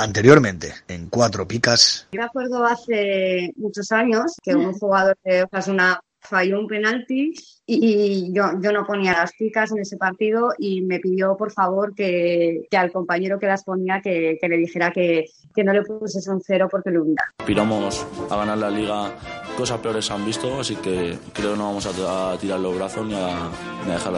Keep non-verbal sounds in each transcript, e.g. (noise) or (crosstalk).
Anteriormente, en Cuatro Picas. Me acuerdo hace muchos años que un jugador de Osasuna falló un penalti y yo, yo no ponía las picas en ese partido y me pidió por favor que, que al compañero que las ponía que, que le dijera que, que, no le pusiese un cero porque lo hubiera. Aspiramos a ganar la liga, cosas peores se han visto, así que creo que no vamos a, tirar los brazos ni a, ni a dejar.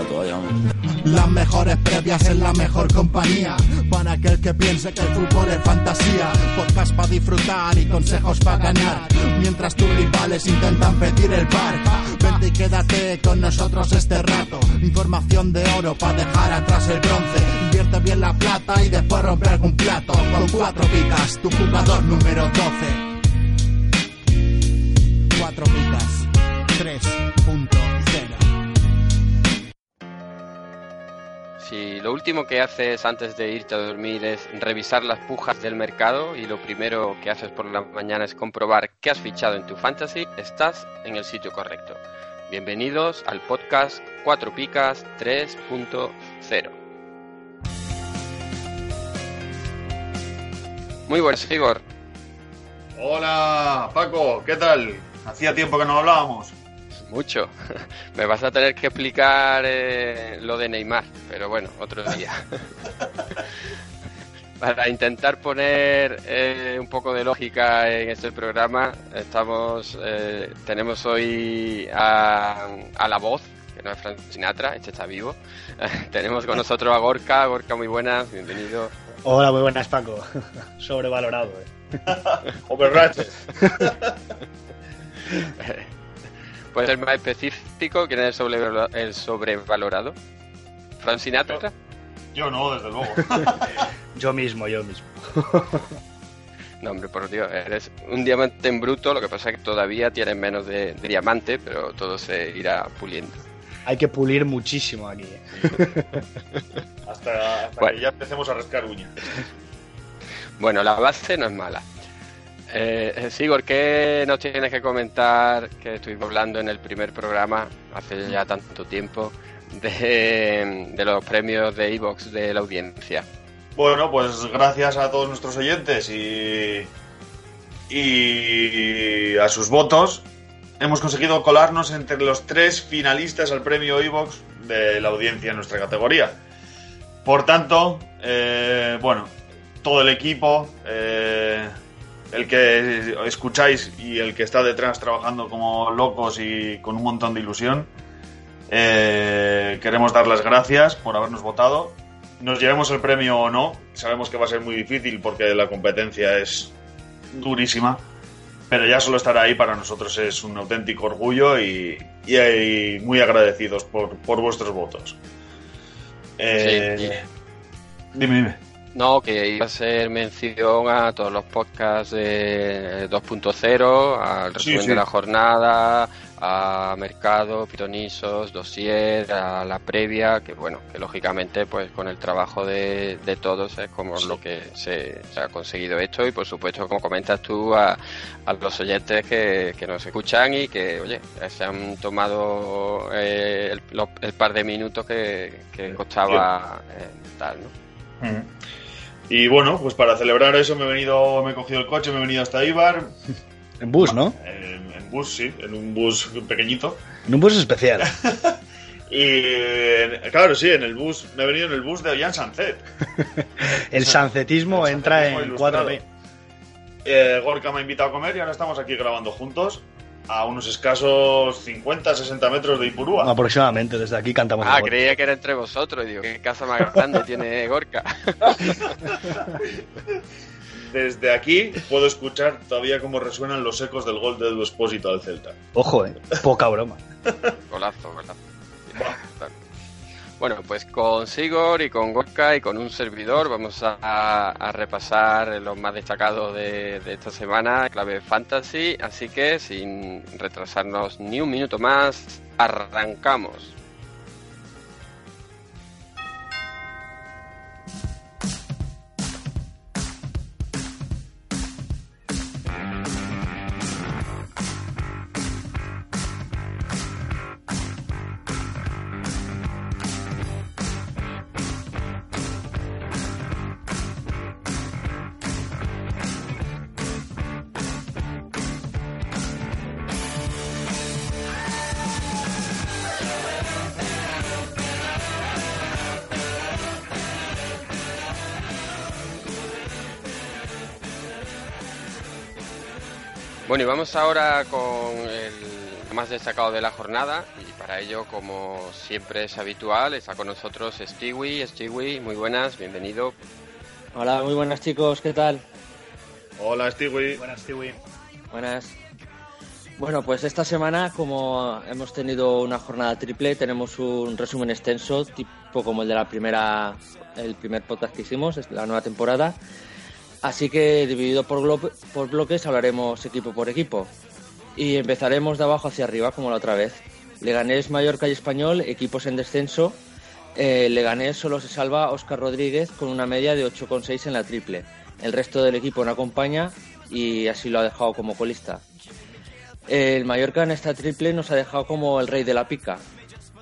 Las mejores previas en la mejor compañía, para aquel que piense que el fútbol es fantasía, podcast para disfrutar y consejos para ganar, mientras tus rivales intentan pedir el par. Vente y quédate con nosotros este rato. Información de oro para dejar atrás el bronce. Invierte bien la plata y después romper algún plato. Con cuatro picas, tu jugador número 12. Cuatro picas 3.0. Si lo último que haces antes de irte a dormir es revisar las pujas del mercado y lo primero que haces por la mañana es comprobar qué has fichado en tu fantasy, estás en el sitio correcto. Bienvenidos al podcast 4 Picas 3.0. Muy buenas, Igor. Hola, Paco, ¿qué tal? Hacía tiempo que no hablábamos. Mucho. (laughs) Me vas a tener que explicar eh, lo de Neymar, pero bueno, otro día. (laughs) Para intentar poner eh, un poco de lógica en este programa, estamos, eh, tenemos hoy a, a, la voz, que no es Frank Sinatra, este está vivo. (laughs) tenemos con nosotros a Gorka. Gorka, muy buenas, bienvenido. Hola, muy buenas, Paco. Sobrevalorado, eh. Overrated. (laughs) ¿Puede ser más específico? ¿Quién es el, sobrevalorado? El sobrevalorado? ¿Frank Sinatra? Yo, yo no, desde luego. (laughs) yo mismo, yo mismo. no, hombre, por Dios, eres un diamante en bruto, lo que pasa es que todavía tienes menos de, de diamante, pero todo se irá puliendo. Hay que pulir muchísimo aquí. ¿eh? hasta, hasta bueno. que ya empecemos a rascar uñas. Bueno, la base no es mala. Eh, Sigor, ¿qué nos tienes que comentar que estuvimos hablando en el primer programa hace ya tanto tiempo de, de los premios de Evox de la audiencia? Bueno, pues gracias a todos nuestros oyentes y, y a sus votos hemos conseguido colarnos entre los tres finalistas al premio Evox de la audiencia en nuestra categoría. Por tanto, eh, bueno, todo el equipo, eh, el que escucháis y el que está detrás trabajando como locos y con un montón de ilusión, eh, queremos dar las gracias por habernos votado. Nos llevemos el premio o no, sabemos que va a ser muy difícil porque la competencia es durísima, pero ya solo estar ahí para nosotros es un auténtico orgullo y, y, y muy agradecidos por, por vuestros votos. Eh, sí. Dime, dime. No, que iba a ser mención a todos los podcasts de 2.0, al resumen Sí, sí. de la jornada, a Mercado, Pitonisos, Dossier, a la previa, que bueno, que lógicamente pues con el trabajo de, de todos es como lo que se, se ha conseguido esto y por supuesto como comentas tú a, a los oyentes que, que nos escuchan y que oye, se han tomado eh, el, lo- el par de minutos que, que costaba eh, tal, ¿no? Mm. Y bueno, pues para celebrar eso me he venido, me he cogido el coche, me he venido hasta Ibar, En bus, ¿no? en, en bus, sí, en un bus pequeñito. En un bus especial. (laughs) Y claro, sí, en el bus, me he venido en el bus de Ollán Sancet. (laughs) El sancetismo entra en ilustrado. 4P. Eh, Gorka me ha invitado a comer y ahora estamos aquí grabando juntos a unos escasos 50, 60 metros de Ipurúa. Aproximadamente, desde aquí cantamos Ah, creía que era entre vosotros. Y digo, ¿qué casa más grande (laughs) tiene Gorka? (laughs) Desde aquí puedo escuchar todavía cómo resuenan los ecos del gol de Edu Espósito al Celta. Ojo, eh. Poca broma. Golazo, golazo. Bueno, pues con Sigor y con Gorka y con un servidor vamos a, repasar los más destacados de, de esta semana, clave fantasy. Así que sin retrasarnos ni un minuto más, arrancamos. Bueno, y vamos ahora con el más destacado de la jornada y para ello, como siempre es habitual, está con nosotros Stewie. Stewie, muy buenas, bienvenido. Hola, muy buenas chicos, ¿qué tal? Hola, Stewie. Buenas, Stewie. Buenas. Bueno, pues esta semana, como hemos tenido una jornada triple, tenemos un resumen extenso, tipo como el de la primera, el primer podcast que hicimos, es la nueva temporada. Así que dividido por, por bloques hablaremos equipo por equipo. Y empezaremos de abajo hacia arriba, como la otra vez. Leganés, Mallorca y Español, equipos en descenso. Eh, Leganés solo se salva Óscar Rodríguez con una media de 8,6 en la triple. El resto del equipo no acompaña y así lo ha dejado como colista. El Mallorca en esta triple nos ha dejado como el rey de la pica.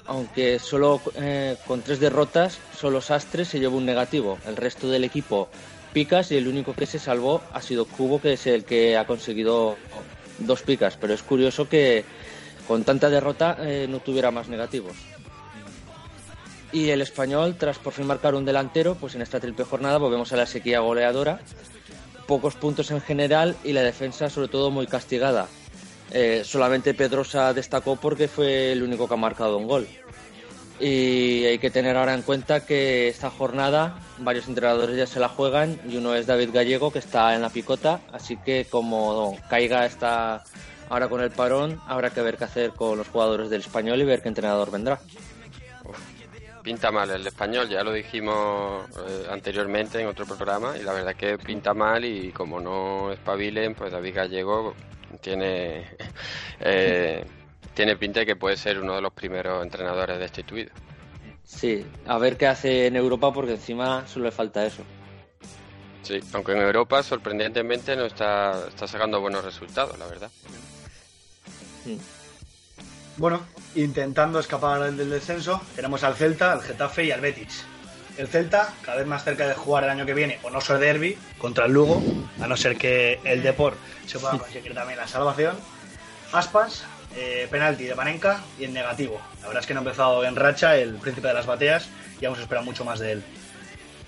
Aunque solo eh, con tres derrotas, solo Sastre se llevó un negativo. El resto del equipo picas y el único que se salvó ha sido Cubo, que es el que ha conseguido dos picas. Pero es curioso que con tanta derrota eh, no tuviera más negativos. Y el español, tras por fin marcar un delantero, pues en esta triple jornada volvemos a la sequía goleadora. Pocos puntos en general y la defensa sobre todo muy castigada. Eh, solamente Pedrosa destacó porque fue el único que ha marcado un gol. Y hay que tener ahora en cuenta que esta jornada varios entrenadores ya se la juegan y uno es David Gallego que está en la picota, así que como caiga está ahora con el parón, habrá que ver qué hacer con los jugadores del español y ver qué entrenador vendrá. Pinta mal el español, ya lo dijimos eh, anteriormente en otro programa y la verdad que pinta mal y como no espabilen, pues David Gallego tiene (laughs) eh, tiene pinta de que puede ser uno de los primeros entrenadores destituidos. Sí, a ver qué hace en Europa porque encima solo le falta eso. Sí, aunque en Europa sorprendentemente no está, está sacando buenos resultados, la verdad. Bueno, intentando escapar del descenso, tenemos al Celta, al Getafe y al Betis. El Celta, cada vez más cerca de jugar el año que viene, o no ser derby, contra el Lugo, a no ser que el Deport se pueda (laughs) conseguir también la salvación. Aspas, eh, penalti de Panenka y en negativo. La verdad es que no ha empezado en racha el príncipe de las bateas y aún se espera mucho más de él.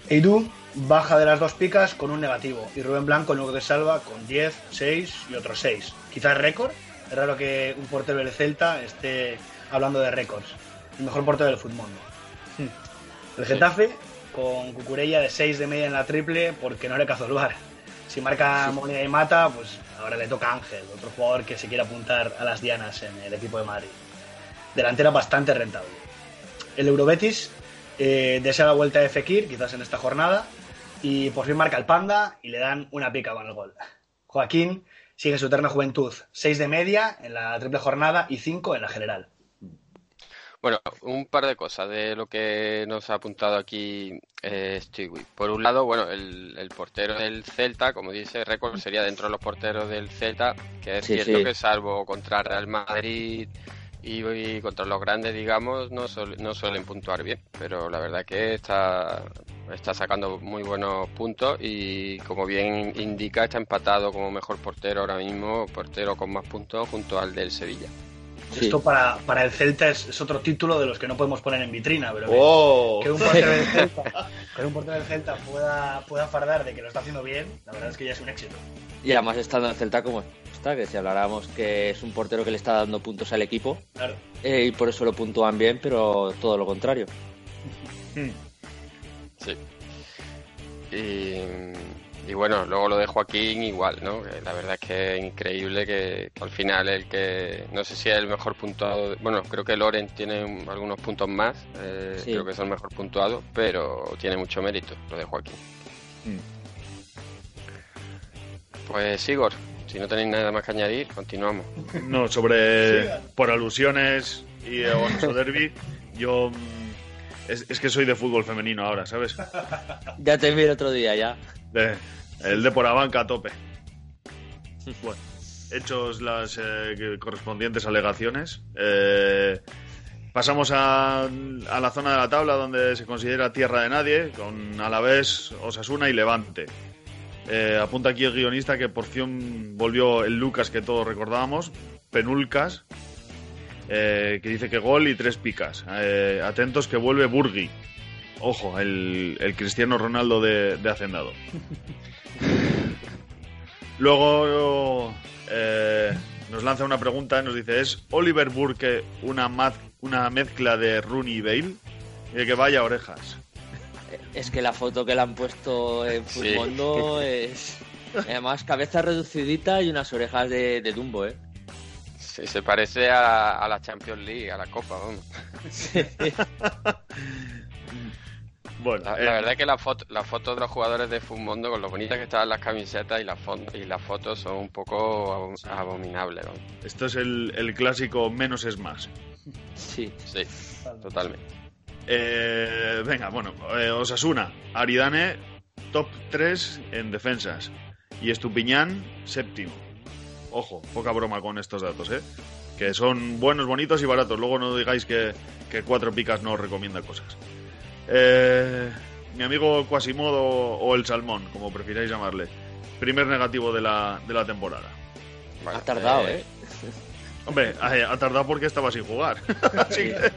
Eidú baja de las dos picas con un negativo y Rubén Blanco el único que salva con 10, 6 y otros 6. Quizás récord. Es raro que un portero del Celta esté hablando de récords. El mejor portero del fútbol. El Getafe con Cucurella de 6 de media en la triple porque no le Cazorbar. Si marca Molina y mata, pues ahora le toca a Ángel, otro jugador que se quiere apuntar a las dianas en el equipo de Madrid. Delantera bastante rentable. El Eurobetis eh, desea la vuelta de Fekir, quizás en esta jornada, y por fin marca el Panda y le dan una pica con el gol. Joaquín sigue su eterna juventud, 6 de media en la triple jornada y 5 en la general. Bueno, un par de cosas de lo que nos ha apuntado aquí eh, Stewie. Por un lado, bueno, el, el portero del Celta, como dice récord, sería dentro de los porteros del Celta, que es Sí, cierto sí. que salvo contra Real Madrid y, y contra los grandes, digamos, no, no suelen puntuar bien, pero la verdad que está, está sacando muy buenos puntos y como bien indica, está empatado como mejor portero ahora mismo, portero con más puntos junto al del Sevilla. Sí. Esto para, para el Celta es, es otro título de los que no podemos poner en vitrina, pero que- ¡Oh! que un portero del (laughs) Celta, que un portero del Celta pueda, pueda fardar de que lo está haciendo bien, la verdad es que ya es un éxito. Y además estando en Celta como está, que si habláramos que es un portero que le está dando puntos al equipo Claro. eh, y por eso lo puntúan bien, pero todo lo contrario. Sí. Y, y bueno, luego lo de Joaquín igual, ¿no? Que la verdad es que es increíble que, que al final el que, no sé si es el mejor puntuado, bueno, creo que Loren tiene un- algunos puntos más, eh, Sí. creo que es el mejor puntuado, pero tiene mucho mérito lo de Joaquín. Pues Igor, si no tenéis nada más que añadir, continuamos. No, sobre. Por alusiones y eh, Oneso Derby, yo. mm, Es, es que soy de fútbol femenino ahora, ¿sabes? Ya te vi el otro día, ya. De- el de por la banca a tope. Bueno, hechos las eh, correspondientes alegaciones. eh, pasamos a, a la zona de la tabla donde se considera tierra de nadie, con Alavés, Osasuna y Levante. Eh, apunta aquí el guionista que por fin volvió el Lucas que todos recordábamos, Penulcas, eh, que dice que gol y tres picas. Atentos que vuelve Burgui. Ojo, el, el Cristiano Ronaldo de, de Hacendado. Luego eh, nos lanza una pregunta y nos dice, ¿es Oliver Burke una, maz- una mezcla de Rooney y Bale? Y que vaya orejas. Es que la foto que le han puesto en Sí. Mundo es. Además, cabeza reducidita y unas orejas de, de Dumbo, ¿eh? Sí, se parece a, a la Champions League, a la Copa, vamos. (laughs) Bueno, La, eh, la verdad es que la foto, la foto de los jugadores de Mundo con lo bonitas que estaban las camisetas y las, y las fotos son un poco abom- abominables, esto es el, el clásico menos es más. Sí. Sí, totalmente. Eh, venga, bueno, eh, Osasuna, Aridane, top 3 en defensas. Y Estupiñán, séptimo. Ojo, poca broma con estos datos, ¿eh? Que son buenos, bonitos y baratos. Luego no digáis que, que Cuatro Picas no os recomienda cosas. Eh, mi amigo Quasimodo o el Salmón, como prefiráis llamarle. Primer negativo de la, de la temporada. Ha tardado, ¿eh? (laughs) Hombre, ha, ha tardado porque estaba sin jugar. (laughs) Así que-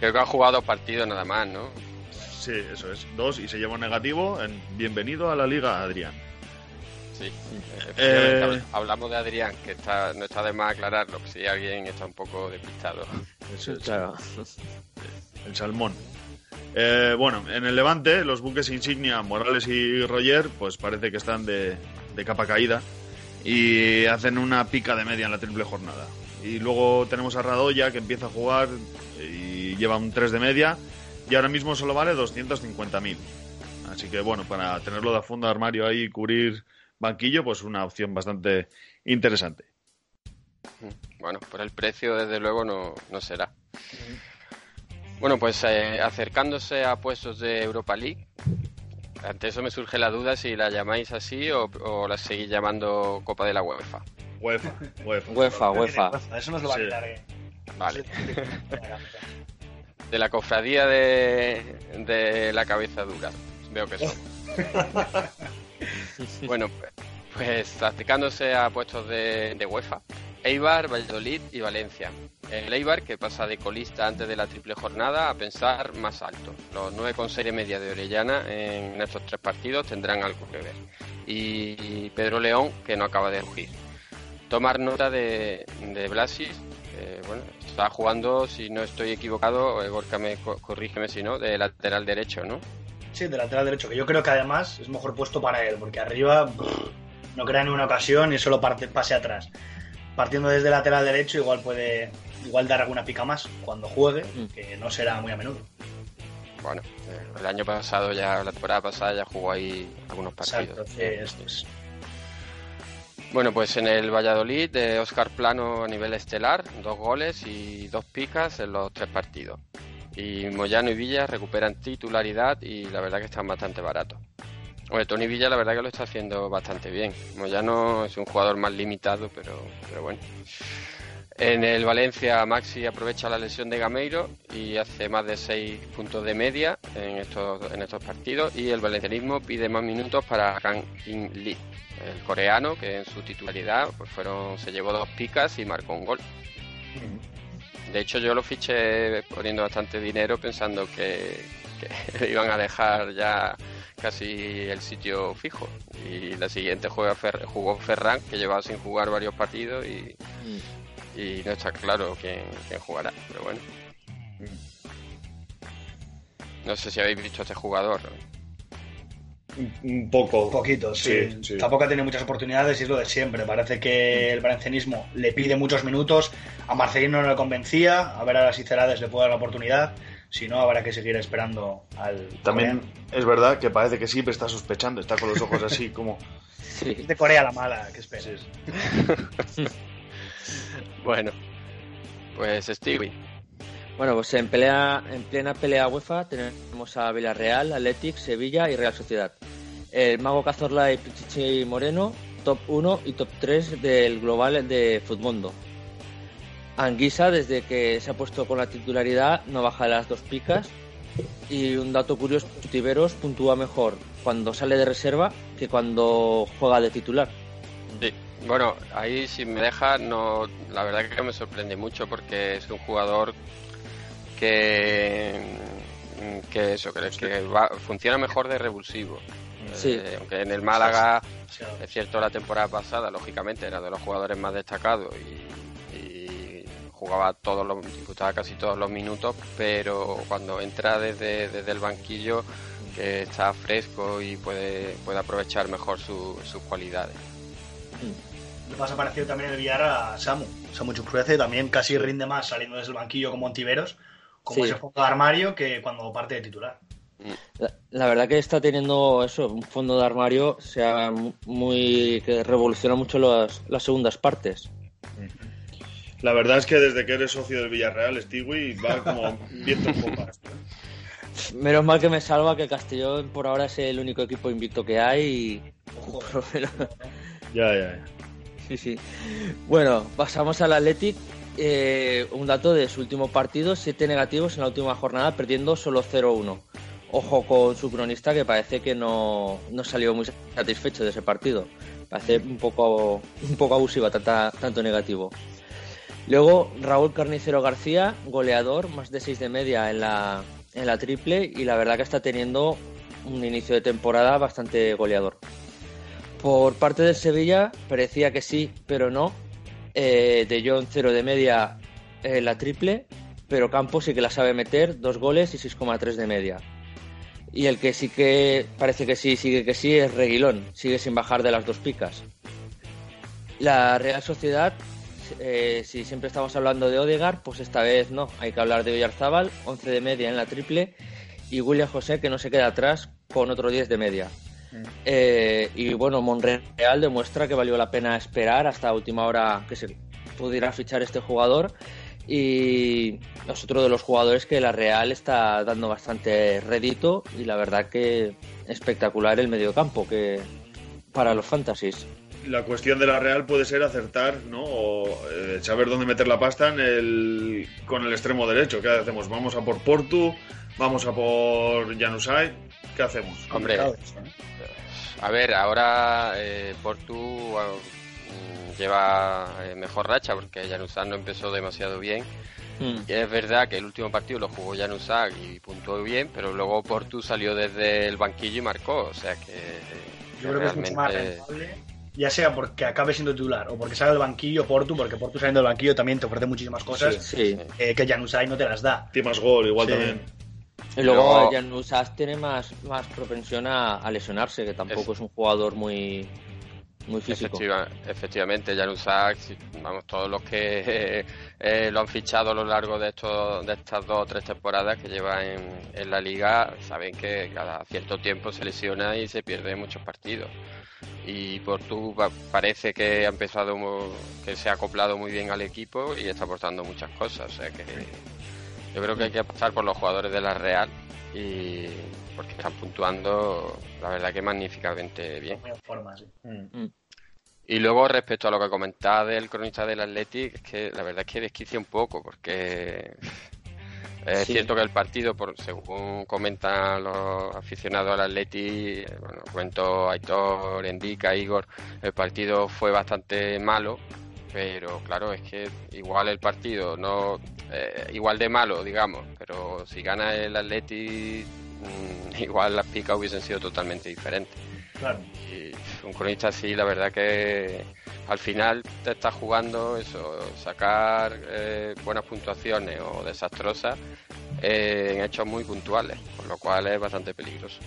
Creo que ha jugado dos partidos nada más, ¿no? Sí, eso es. Dos y se lleva un negativo. En bienvenido a la liga, Adrián. Sí. Eh, Hablamos de Adrián, que está, no está de más aclararlo, si alguien está un poco despistado. Eso es, Claro. el salmón. Eh, bueno, en el Levante, los buques insignia Morales y Roger, pues parece que están de, de capa caída y hacen una pica de media en la triple jornada. Y luego tenemos a Radoya, que empieza a jugar y lleva un 3 de media y ahora mismo solo vale 250.000. Así que bueno, para tenerlo de fondo de armario ahí y cubrir banquillo, pues una opción bastante interesante. Bueno, por el precio, desde luego, no, no será. Bueno, pues eh, acercándose a puestos de Europa League, ante eso me surge la duda si la llamáis así o, o la seguís llamando Copa de la UEFA. UEFA, UEFA. UEFA, UEFA. Eso nos lo va a quitar. eh. Vale. De la cofradía de, de la cabeza dura. Veo que son. (laughs) bueno, pues, pues acercándose a puestos de, de UEFA. Eibar, Valladolid y Valencia. El Eibar que pasa de colista antes de la triple jornada a pensar más alto. Los 9,6 de media de Orellana en estos tres partidos tendrán algo que ver. Y Pedro León que no acaba de rugir. Tomar nota de, de Blasis, que bueno, está jugando, si no estoy equivocado, eh, Gorka me co- corrígeme si no, de lateral derecho, ¿no? Sí, de lateral derecho, que yo creo que además es mejor puesto para él, porque arriba brr, no crea una ocasión y solo parte, pase atrás. Partiendo desde lateral derecho, igual puede igual dar alguna pica más cuando juegue, Mm. que no será muy a menudo. Bueno, eh, el año pasado ya, la temporada pasada ya jugó ahí algunos partidos. Exacto, sí, esto es. Bueno, pues en el Valladolid, de Oscar Plano a nivel estelar, dos goles y dos picas en los tres partidos. Y Moyano y Villa recuperan titularidad y la verdad que están bastante baratos. Bueno, Tony Villa la verdad que lo está haciendo bastante bien. Moyano es un jugador más limitado, pero, pero bueno. En el Valencia, Maxi aprovecha la lesión de Gameiro y hace más de 6 puntos de media en estos, en estos partidos. Y el valencianismo pide más minutos para Kang In Lee, el coreano, que en su titularidad pues fueron, se llevó dos picas y marcó un gol. De hecho, yo lo fiché poniendo bastante dinero pensando que, que (laughs) iban a dejar ya casi el sitio fijo. Y la siguiente juega Fer- jugó Ferran, que llevaba sin jugar varios partidos y, y no está claro quién, quién jugará. Pero bueno. No sé si habéis visto a este jugador. Un poco. Un poquito, sí. Sí, sí. Tampoco ha tenido muchas oportunidades y es lo de siempre. Parece que el valencianismo le pide muchos minutos. A Marcelino no le convencía. A ver ahora si Cerades le puede dar la oportunidad. Si no, habrá que seguir esperando al. También coreano. es verdad que parece que siempre está sospechando, está con los ojos así como... Sí. Es de Corea la mala, que esperes. (laughs) Bueno, pues Stevie. Bueno, pues en pelea, en plena pelea UEFA tenemos a Villarreal, Athletic, Sevilla y Real Sociedad. El Mago Cazorla y Pichichi Moreno, top 1 y top 3 del global de Futmundo. Anguisa, desde que se ha puesto con la titularidad, no baja de las dos picas. Y un dato curioso, Tiveros puntúa mejor cuando sale de reserva que cuando juega de titular. Sí. Bueno, ahí si me deja, no, la verdad que me sorprende mucho porque es un jugador que que eso, que, que va- funciona mejor de revulsivo. Eh, aunque en el Málaga, es cierto, la temporada pasada, lógicamente, era de los jugadores más destacados y, jugaba todos los, disputaba casi todos los minutos, pero cuando entra desde, desde el banquillo, que está fresco y puede, puede aprovechar mejor sus cualidades. Le pasa parecido también el Villar a Samu. Samu Chukwueze también casi rinde más saliendo desde el banquillo como Antiveros, como ese fondo de armario que cuando parte de titular. La, verdad que está teniendo eso, un fondo de armario sea muy que revoluciona mucho las, las segundas partes. La verdad es que desde que eres socio del Villarreal, Stewie va como viento un poco Menos mal que me salva que Castellón por ahora es el único equipo invicto que hay y... (laughs) Ya, ya, ya. Sí, sí. Bueno, pasamos al Athletic. Eh, un dato de su último partido, siete negativos en la última jornada, perdiendo solo 0-1 ojo con su cronista que parece que no, salió muy satisfecho de ese partido. Parece un poco, un poco abusiva, tanto negativo. Luego Raúl Carnicero García, goleador, más de 6 de media en la, en la triple y la verdad que está teniendo un inicio de temporada bastante goleador. Por parte del Sevilla parecía que sí, pero no. Eh, de John 0 de media en la triple, pero Campos sí que la sabe meter, dos goles y 6,3 de media. Y el que sí que parece que sí, sigue que sí, es Reguilón. Sigue sin bajar de las dos picas. La Real Sociedad, eh, si siempre estamos hablando de Odegar, pues esta vez no. Hay que hablar de Villarzábal, 11 de media en la triple. Y William José, que no se queda atrás, con otro 10 de media. Mm. Eh, y bueno, Monreal demuestra que valió la pena esperar hasta última hora que se pudiera fichar este jugador y es otro de los jugadores que la Real está dando bastante rédito y la verdad que espectacular el mediocampo que para los fantasies. La cuestión de la Real puede ser acertar, ¿no? O eh, saber dónde meter la pasta en el, con el extremo derecho. ¿Qué hacemos? ¿Vamos a por Portu? ¿Vamos a por Janusay? ¿Qué hacemos? Hombre, a ver, ahora eh, Portu lleva eh, mejor racha porque Januzak no empezó demasiado bien. Hmm. Y es verdad que el último partido lo jugó Januzak y puntuó bien, pero luego Portu salió desde el banquillo y marcó. O sea que. Yo creo que es mucho más ya sea porque acabe siendo titular o porque salga del banquillo Portu, porque Portu saliendo del banquillo también te ofrece muchísimas cosas eh, que Januzaj no te las da. Tiene más gol, igual también. Y luego Januzaj tiene más, más propensión a, lesionarse, que tampoco es un jugador muy muy físico. efectivamente, Januzak, vamos, todos los que (laughs) eh, lo han fichado a lo largo de, estos, de estas dos o tres temporadas que lleva en, en, la liga, saben que cada cierto tiempo se lesiona y se pierde muchos partidos. Y por tú parece que ha empezado, que se ha acoplado muy bien al equipo y está aportando muchas cosas. O sea que yo creo que hay que pasar por los jugadores de la Real y porque están puntuando la verdad que magníficamente bien. Mm. Mm. Y luego respecto a lo que comentaba del cronista del Athletic, es que la verdad es que desquicia un poco, porque (laughs) es cierto que el partido, por, según comentan los aficionados al Athletic, bueno, cuento Aitor, Endica, Igor, el partido fue bastante malo, pero claro, es que igual el partido, no eh, igual de malo, digamos, pero si gana el Athletic Mm, (laughs) igual las picas hubiesen sido totalmente diferentes. Claro. Y un cronista así, la verdad que al final te estás jugando eso, sacar eh, buenas puntuaciones o desastrosas eh, en hechos muy puntuales, con lo cual es bastante peligroso.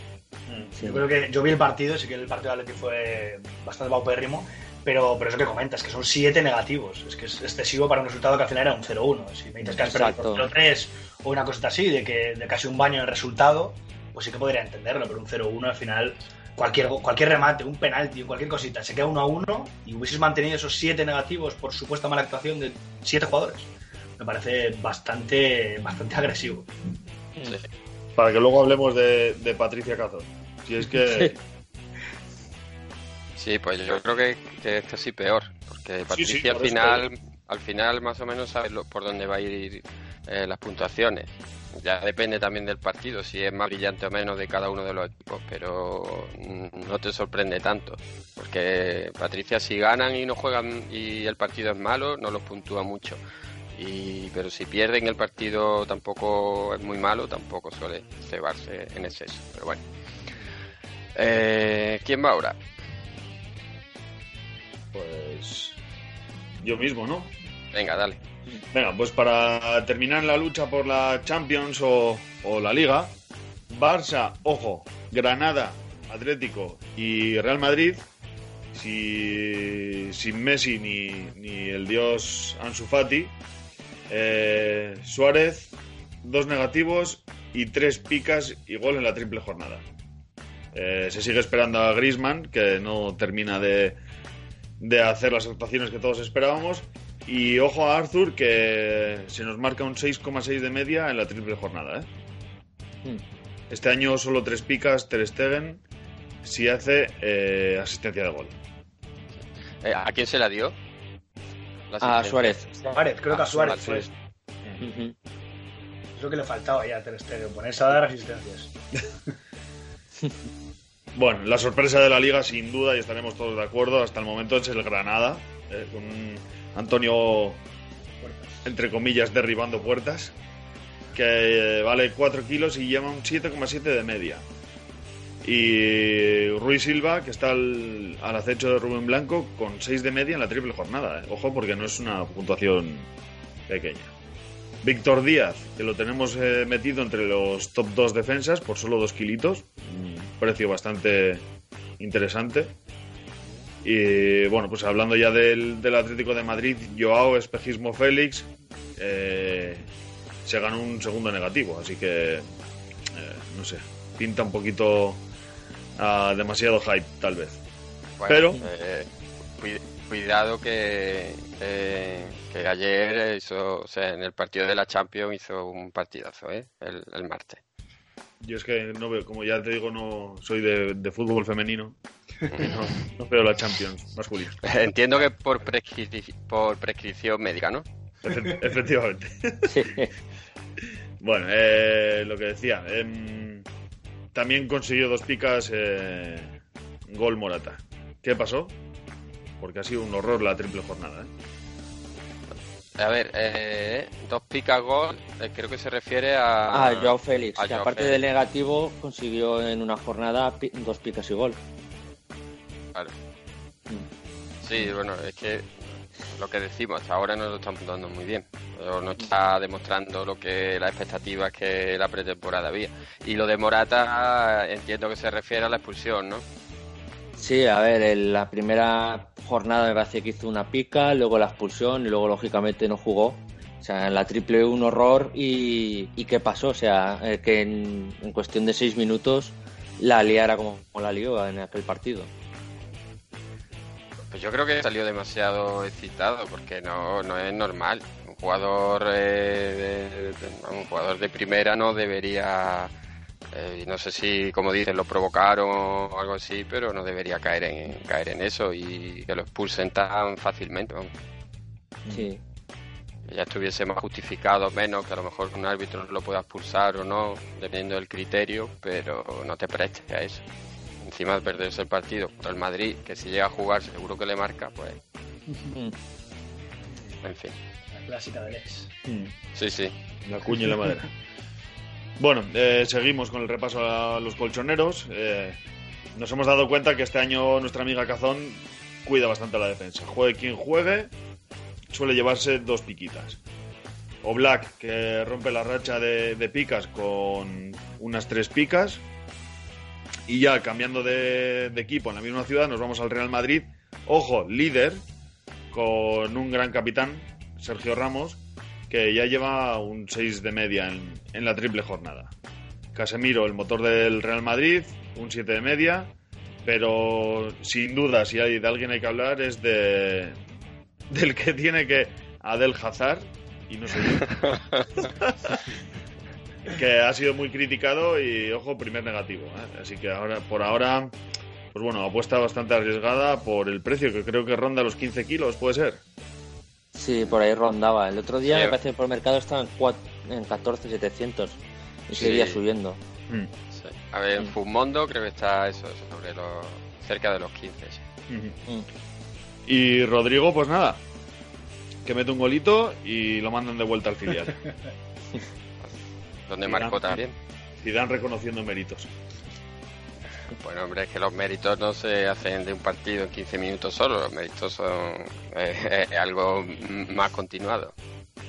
Mm, yo creo que yo vi el partido, sí que el partido de Atleti fue bastante paupérrimo, pero, pero eso que comentas, que son siete negativos. Es que es excesivo para un resultado que al final era un 0-1. Si me dices que has perdido 0-3 o una cosita así, de que de casi un baño en el resultado, pues sí que podría entenderlo, pero un 0-1 al final, cualquier, cualquier remate, un penalti, cualquier cosita, se queda 1-1 y hubieses mantenido esos siete negativos por supuesta mala actuación de siete jugadores. Me parece bastante, bastante (laughs) agresivo. Para que luego hablemos de, Patricia Cazor. Si es que. Sí. pues yo creo que, que es casi peor, porque Patricia al final, al final más o menos sabe por dónde va a ir eh, las puntuaciones. Ya depende también del partido, si es más brillante o menos de cada uno de los equipos, pero mm, no te sorprende tanto, porque Patricia si ganan y no juegan y el partido es malo, no los puntúa mucho. Y, pero si pierden el partido tampoco es muy malo, tampoco suele cebarse en exceso. Pero bueno. Eh, ¿Quién va ahora? Pues yo mismo, ¿no? Venga, dale. Venga, pues para terminar la lucha por la Champions o, la Liga, Barça, ojo, Granada, Atlético y Real Madrid, si, sin Messi ni, el dios Ansu Fati, eh, Suárez, dos negativos y tres picas y gol en la triple jornada. Eh, se sigue esperando a Griezmann, que no termina de hacer las actuaciones que todos esperábamos. Y ojo a Arthur, que se nos marca un 6,6 de media en la triple jornada. ¿eh? Este año solo tres picas, Ter Stegen, si hace eh, asistencia de gol. Eh, ¿A quién se la dio? La A. Suárez. Suárez, creo que a Ah, Suárez. Suárez. Es lo que le faltaba ya a Ter Stegen, ponerse a dar asistencias. (laughs) Bueno, la sorpresa de la liga, sin duda, y estaremos todos de acuerdo, hasta el momento es el Granada, eh, con Antonio, entre comillas, derribando puertas, que eh, vale 4 kilos y lleva un 7,7 de media. Y Ruiz Silva, que está al, al acecho de Rubén Blanco, con 6 de media en la triple jornada. eh. Ojo, porque no es una puntuación pequeña. Víctor Díaz, que lo tenemos eh, metido entre los top 2 defensas por solo 2 kilitos. Un precio bastante interesante. Y bueno, pues hablando ya del, del Atlético de Madrid, Joao Espejismo Félix eh, se ganó un segundo negativo, así que eh, no sé, pinta un poquito ah, demasiado hype, tal vez. Bueno, Pero- eh, cui- cuidado que, eh, que ayer hizo, o sea, en el partido de la Champions hizo un partidazo, ¿eh? El, el martes. Yo es que no veo, como ya te digo, no soy de, de fútbol femenino. No, no veo la Champions masculina. (laughs) Entiendo que por, prescri- por prescripción médica, ¿no? Efe- efectivamente. Sí. (laughs) Bueno, eh, lo que decía. em, también consiguió dos picas eh, gol Morata. ¿Qué pasó? Porque ha sido un horror la triple jornada. ¿eh? A ver, eh, dos picas gol, eh, creo que se refiere a... Ah, Joao Félix, a que Joao aparte Félix. del negativo consiguió en una jornada pi- dos picas y gol. Claro. Sí, bueno, es que lo que decimos, hasta ahora no lo están dando muy bien. No está demostrando lo que las expectativas que la pretemporada había. Y lo de Morata entiendo que se refiere a la expulsión, ¿no? Sí, a ver, en la primera jornada me parece que hizo una pica, luego la expulsión y luego lógicamente no jugó. O sea, en la triple un horror y, y ¿qué pasó? O sea, que en, cuestión de seis minutos la liara como, como la lió en aquel partido. Pues yo creo que salió demasiado excitado porque no, no es normal. Un jugador, eh, de- un jugador de primera no debería, eh, no sé si, como dicen, lo provocaron o algo así, pero no debería caer en, caer en eso y que lo expulsen tan fácilmente. vamos. Sí. Que ya estuviese más justificado o menos, que a lo mejor un árbitro lo pueda expulsar o no, dependiendo del criterio, pero no te prestes a eso. Encima de perderse el partido contra el Madrid, que si llega a jugar seguro que le marca, pues, Mm. en fin. La clásica del ex. Sí, sí. La cuña y la madera. (laughs) Bueno, eh, seguimos con el repaso a los colchoneros. Eh, nos hemos dado cuenta que este año nuestra amiga Cazón cuida bastante la defensa. Juegue quien juegue, suele llevarse dos piquitas. O Black, que rompe la racha de, picas con unas tres picas. Y ya cambiando de equipo en la misma ciudad, nos vamos al Real Madrid. Ojo, líder, con un gran capitán, Sergio Ramos, que ya lleva un 6 de media en, en la triple jornada. Casemiro, el motor del Real Madrid, un 7 de media, pero sin duda, si hay de alguien hay que hablar, es de del que tiene que Adel Hazard, y no sé (laughs) que ha sido muy criticado y, ojo, primer negativo. ¿eh? Así que ahora, por ahora, pues bueno, apuesta bastante arriesgada por el precio, que creo que ronda los 15 kilos, puede ser. Sí, por ahí rondaba. El otro día Sí. me parece que por el mercado estaba en, cuat- en 14,700 y Sí. seguía subiendo. Mm. sí. A ver, en Fumondo creo que está eso, sobre los, cerca de los 15. sí. Ujú. Mm. Y Rodrigo, pues nada, que mete un golito y lo mandan de vuelta al filial. (laughs) Donde marcó también. Zidane reconociendo méritos. Bueno, hombre, es que los méritos no se hacen de un partido en 15 minutos solo, los méritos son eh, algo más continuado.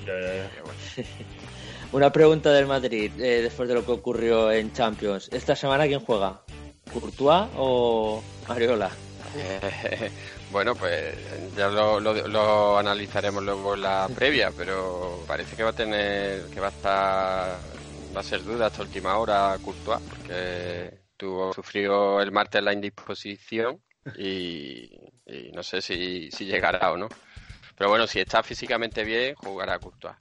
(laughs) Una pregunta del Madrid, eh, después de lo que ocurrió en Champions. ¿Esta semana quién juega? ¿Courtois o Ariola? (laughs) bueno, pues ya lo, analizaremos luego en la (laughs) previa, pero parece que va a tener, que va a estar, va a ser duda hasta última hora Courtois, porque tuvo, sufrió el martes la indisposición y, no sé si, si llegará o no. Pero bueno, si está físicamente bien, jugará Courtois.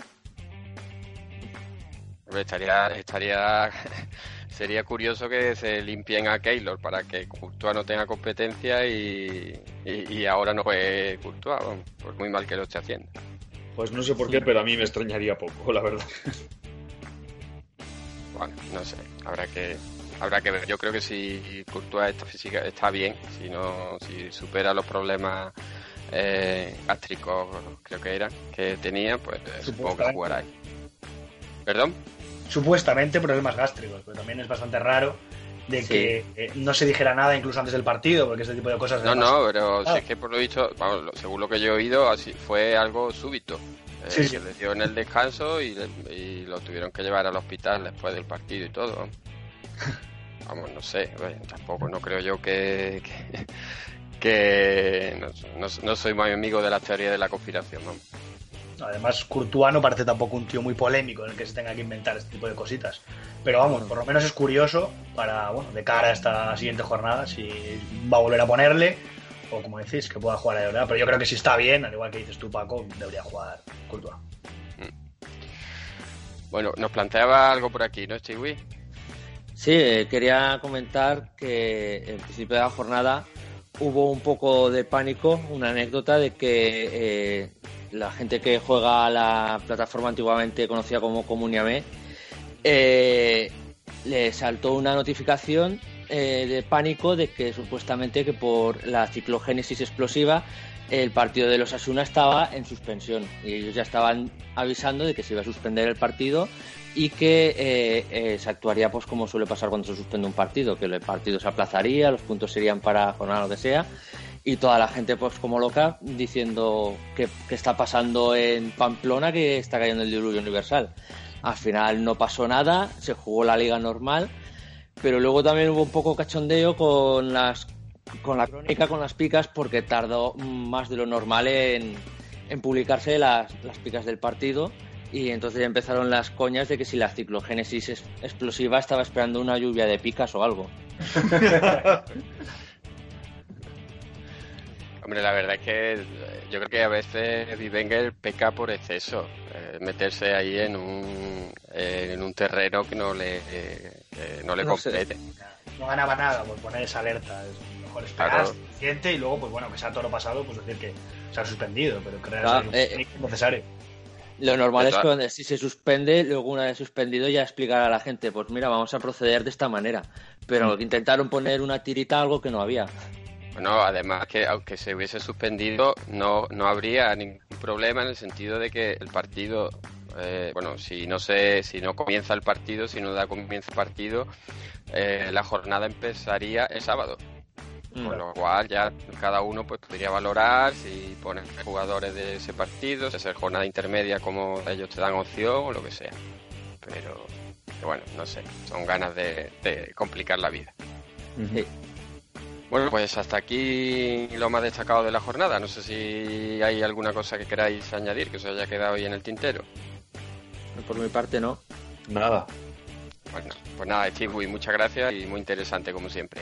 Estaría, estaría, (laughs) sería curioso que se limpien a Keylor para que Courtois no tenga competencia y, y, ahora no juegue Courtois. pues muy mal que lo esté haciendo. Pues no sé por qué, pero a mí me extrañaría poco, la verdad. Bueno, no sé, habrá que habrá que ver. Yo creo que si Courtois está física está bien, si no si supera los problemas eh, gástricos, creo que eran que tenía, pues supongo que jugará ahí. ¿Perdón? supuestamente problemas gástricos, pero también es bastante raro de que eh, no se dijera nada incluso antes del partido, porque ese tipo de cosas... No, no, pero si es que por lo dicho, según lo que yo he oído, así fue algo súbito. Eh, se le dio en el descanso y, lo tuvieron que llevar al hospital después del partido y todo. (laughs) Vamos, no sé, tampoco, no creo yo que... que, no, soy muy amigo de la teoría de la conspiración, ¿no? Además, Courtois no parece tampoco un tío muy polémico en el que se tenga que inventar este tipo de cositas. Pero vamos, por lo menos es curioso para, bueno, de cara a esta siguiente jornada, si va a volver a ponerle o como decís, que pueda jugar de verdad. Pero yo creo que si está bien, al igual que dices tú, Paco, debería jugar Courtois. Mm. Bueno, nos planteaba algo por aquí, ¿no, Chiwi? Sí, eh, quería comentar que en principio de la jornada hubo un poco de pánico, una anécdota de que eh, la gente que juega a la plataforma antiguamente conocida como Comuniame, eh, le saltó una notificación eh, de pánico de que supuestamente que por la ciclogénesis explosiva el partido de los Asuna estaba en suspensión y ellos ya estaban avisando de que se iba a suspender el partido y que eh, se actuaría pues como suele pasar cuando se suspende un partido, que el partido se aplazaría, los puntos serían para jornada lo que sea y toda la gente pues como loca diciendo que, está pasando en Pamplona que está cayendo el diluvio universal. Al final no pasó nada, se jugó la liga normal, pero luego también hubo un poco cachondeo con las con la crónica, con las picas, porque tardó más de lo normal en, en publicarse las, las picas del partido y entonces empezaron las coñas de que si la ciclogénesis explosiva estaba esperando una lluvia de picas o algo. (laughs) Hombre, la verdad es que eh, yo creo que a veces Vivenger peca por exceso, eh, meterse ahí en un, eh, en un terreno que no le, no le compete. No ganaba nada por poner esa alerta. Es mejor esperar suficiente y luego, pues bueno, que sea todo lo pasado, pues decir que se ha suspendido, pero creo que es necesario. Lo normal es que si se suspende, luego una vez suspendido ya explicar a la gente, pues mira, vamos a proceder de esta manera. Pero mm. intentaron poner una tirita algo que no había. Bueno, además que aunque se hubiese suspendido, no, no habría ningún problema en el sentido de que el partido, eh, bueno, si no se, si no comienza el partido, si no da comienzo el partido, eh, la jornada empezaría el sábado. Con lo cual ya cada uno pues podría valorar si ponen jugadores de ese partido, si es jornada intermedia como ellos te dan opción o lo que sea. Pero, bueno, no sé, son ganas de, complicar la vida. Bueno, pues hasta aquí lo más destacado de la jornada. No sé si hay alguna cosa que queráis añadir que os haya quedado ahí en el tintero. Por mi parte, no. Nada. Bueno, pues nada, Steve, muchas gracias y muy interesante como siempre.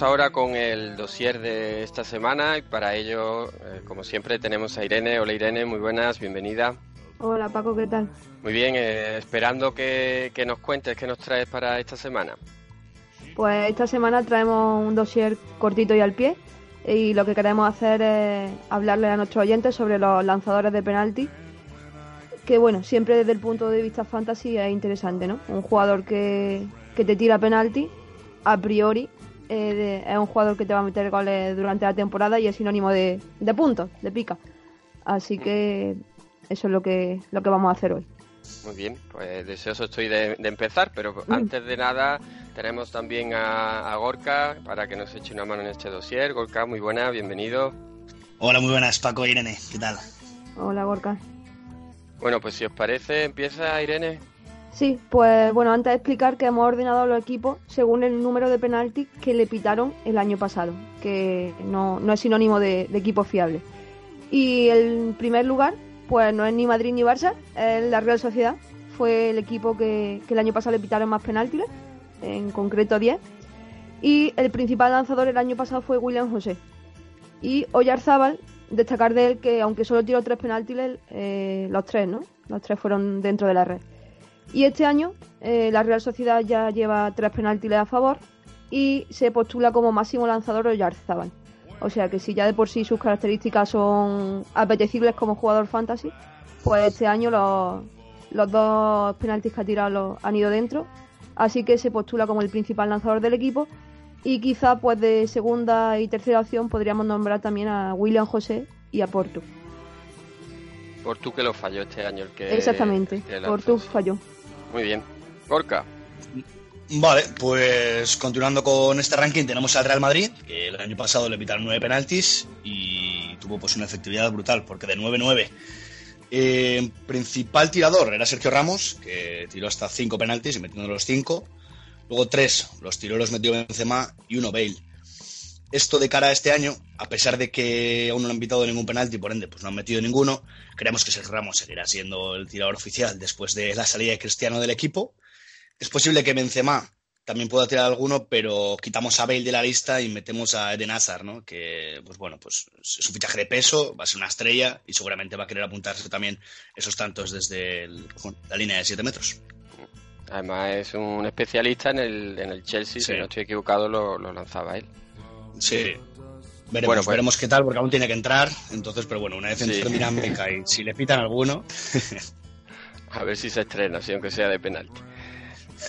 Vamos ahora con el dossier de esta semana y para ello, eh, como siempre, tenemos a Irene. Hola Irene, muy buenas, bienvenida. Hola Paco, ¿qué tal? Muy bien, eh, esperando que, que nos cuentes qué nos traes para esta semana. Pues esta semana traemos un dossier cortito y al pie y lo que queremos hacer es hablarle a nuestros oyentes sobre los lanzadores de penalti que bueno, siempre desde el punto de vista fantasy es interesante, ¿no? Un jugador que, que te tira penalti, a priori, eh, de- es un jugador que te va a meter goles durante la temporada y es sinónimo de, de puntos, de pica. Así que eso es lo que, lo que vamos a hacer hoy. Muy bien, pues deseoso estoy de, de empezar, pero antes de nada tenemos también a, a Gorka para que nos eche una mano en este dossier. Gorka, muy buena, bienvenido. Hola, muy buenas, Paco e Irene. ¿Qué tal? Hola, Gorka. Bueno, pues si os parece, empieza Irene. Sí, pues bueno, antes de explicar que hemos ordenado los equipos según el número de penaltis que le pitaron el año pasado, que no, no es sinónimo de, equipo fiable. Y el primer lugar, pues no es ni Madrid ni Barça, es la Real Sociedad. Fue el equipo que, que el año pasado le pitaron más penaltis, en concreto 10. Y el principal lanzador el año pasado fue William José. Y Oyarzábal, destacar de él que aunque solo tiró tres penaltis, eh, los tres, ¿no? Los tres fueron dentro de la red. Y este año eh, la Real Sociedad ya lleva tres penaltis a favor y se postula como máximo lanzador Oyarzábal. O sea que si ya de por sí sus características son apetecibles como jugador fantasy, pues este año los, los dos penaltis que ha tirado los han ido dentro. Así que se postula como el principal lanzador del equipo. Y quizá pues de segunda y tercera opción podríamos nombrar también a William José y a Portu. Por tú que lo falló este año el que. Exactamente, el que. Portu falló. Muy bien. Gorka. Vale, pues continuando con este ranking tenemos al Real Madrid, que el año pasado le pitaron nueve penaltis y tuvo pues una efectividad brutal, porque de 9-9. Eh, principal tirador era Sergio Ramos, que tiró hasta cinco penaltis y metiendo los cinco. Luego tres los tiró, los metió Benzema y uno Bale. Esto de cara a este año, a pesar de que aún no han pitado ningún penalti, por ende, pues no han metido ninguno, creemos que Sergio Ramos seguirá siendo el tirador oficial después de la salida de Cristiano del equipo. Es posible que Benzema también pueda tirar alguno, pero quitamos a Bale de la lista y metemos a Eden Hazard, ¿no? Que, pues bueno, pues es un fichaje de peso, va a ser una estrella y seguramente va a querer apuntarse también esos tantos desde el- bueno, la línea de 7 metros. Además es un especialista en el, en el Chelsea, Sí. si no estoy equivocado lo, lo lanzaba él. Sí. Veremos, Bueno, pues- veremos qué tal, porque aún tiene que entrar. Entonces, pero bueno, una defensa Sí. dinámica y si le pitan alguno. (laughs) A ver si se estrena, así aunque sea de penalti.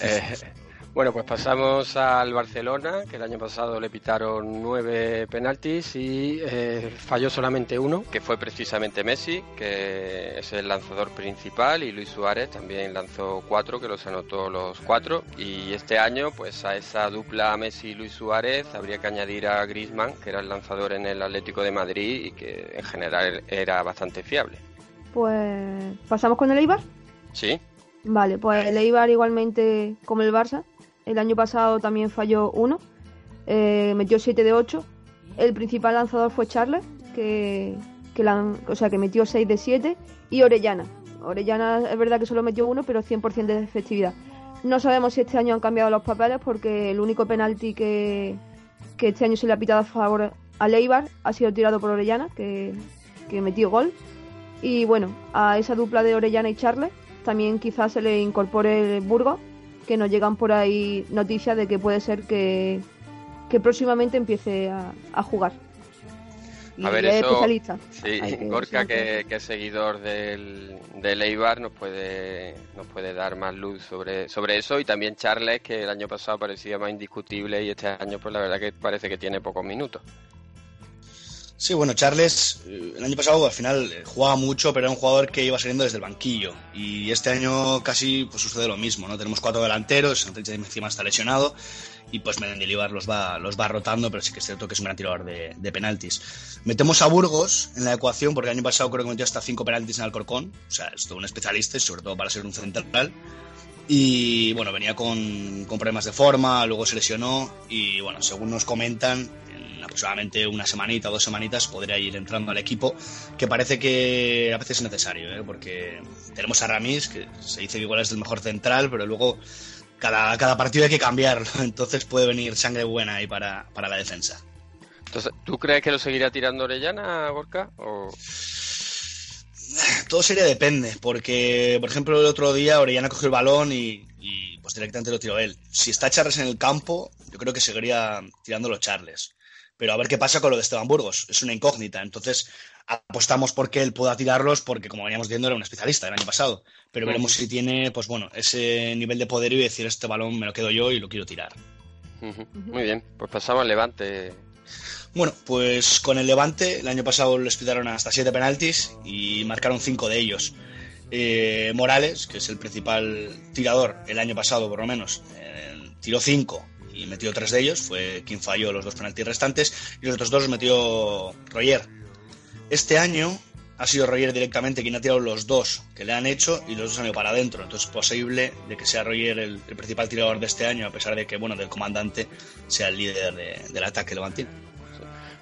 Eh, (laughs) bueno, pues pasamos al Barcelona, que el año pasado le pitaron nueve penaltis y eh, falló solamente uno, que fue precisamente Messi, que es el lanzador principal, y Luis Suárez también lanzó cuatro, que los anotó los cuatro. Y este año, pues a esa dupla Messi y Luis Suárez habría que añadir a Griezmann, que era el lanzador en el Atlético de Madrid y que en general era bastante fiable. Pues pasamos con el Eibar. ¿Sí? Vale, pues el Eibar igualmente como el Barça. El año pasado también falló uno. eh, metió 7 de 8. El principal lanzador fue Charles, que, que, o sea, que metió 6 de 7. Y Orellana. Orellana es verdad que solo metió uno, pero 100% de efectividad. No sabemos si este año han cambiado los papeles porque el único penalti que, que este año se le ha pitado a favor al Eibar ha sido tirado por Orellana, que, que metió gol. Y bueno, a esa dupla de Orellana y Charles también quizás se le incorpore el Burgos, que nos llegan por ahí noticias de que puede ser que, que próximamente empiece a, a jugar. Y A ver, es eso- especialista. Sí, que- Gorka, sí, que, que es seguidor del, del Eibar, nos puede, nos puede dar más luz sobre, sobre eso. Y también Charles, que el año pasado parecía más indiscutible y este año, pues la verdad que parece que tiene pocos minutos. Sí, bueno, Charles eh, el año pasado al final eh, jugaba mucho, pero era un jugador que iba saliendo desde el banquillo. Y este año casi pues, sucede lo mismo, ¿no? Tenemos cuatro delanteros, encima está lesionado y pues Mendilibar los va, los va rotando, pero sí que es cierto que es un gran tirador de, de, penaltis. Metemos a Burgos en la ecuación, porque el año pasado creo que metió hasta cinco penaltis en Alcorcón, o sea, es todo un especialista, sobre todo para ser un central. Y bueno, venía con, con problemas de forma, luego se lesionó y bueno, según nos comentan, aproximadamente una semanita o dos semanitas podría ir entrando al equipo, que parece que a veces es necesario, ¿eh? porque tenemos a Ramis, que se dice que igual es el mejor central, pero luego cada, cada partido hay que cambiarlo, (laughs) entonces puede venir sangre buena ahí para, para la defensa. Entonces, ¿tú crees que lo seguirá tirando Orellana, Gorka? O... Todo sería depende, porque, por ejemplo, el otro día Orellana cogió el balón y, y pues directamente lo tiró él. Si está Charles en el campo, yo creo que seguiría tirando los Charles. Pero a ver qué pasa con lo de Esteban Burgos. Es una incógnita. Entonces apostamos por que él pueda tirarlos porque, como veníamos viendo, era un especialista el año pasado. Pero veremos si tiene, pues bueno, ese nivel de poder y decir este balón me lo quedo yo y lo quiero tirar. Muy bien, pues pasamos al Levante. Bueno, pues con el Levante el año pasado les pitaron hasta siete penaltis y marcaron cinco de ellos. Eh, Morales, que es el principal tirador el año pasado por lo menos, eh, tiró cinco y metió tres de ellos, fue quien falló los dos penaltis restantes, y los otros dos los metió Roger. Este año ha sido Roger directamente quien ha tirado los dos que le han hecho y los dos han ido para adentro. Entonces es posible de que sea Roger el, principal tirador de este año, a pesar de que bueno del comandante sea el líder del ataque levantino.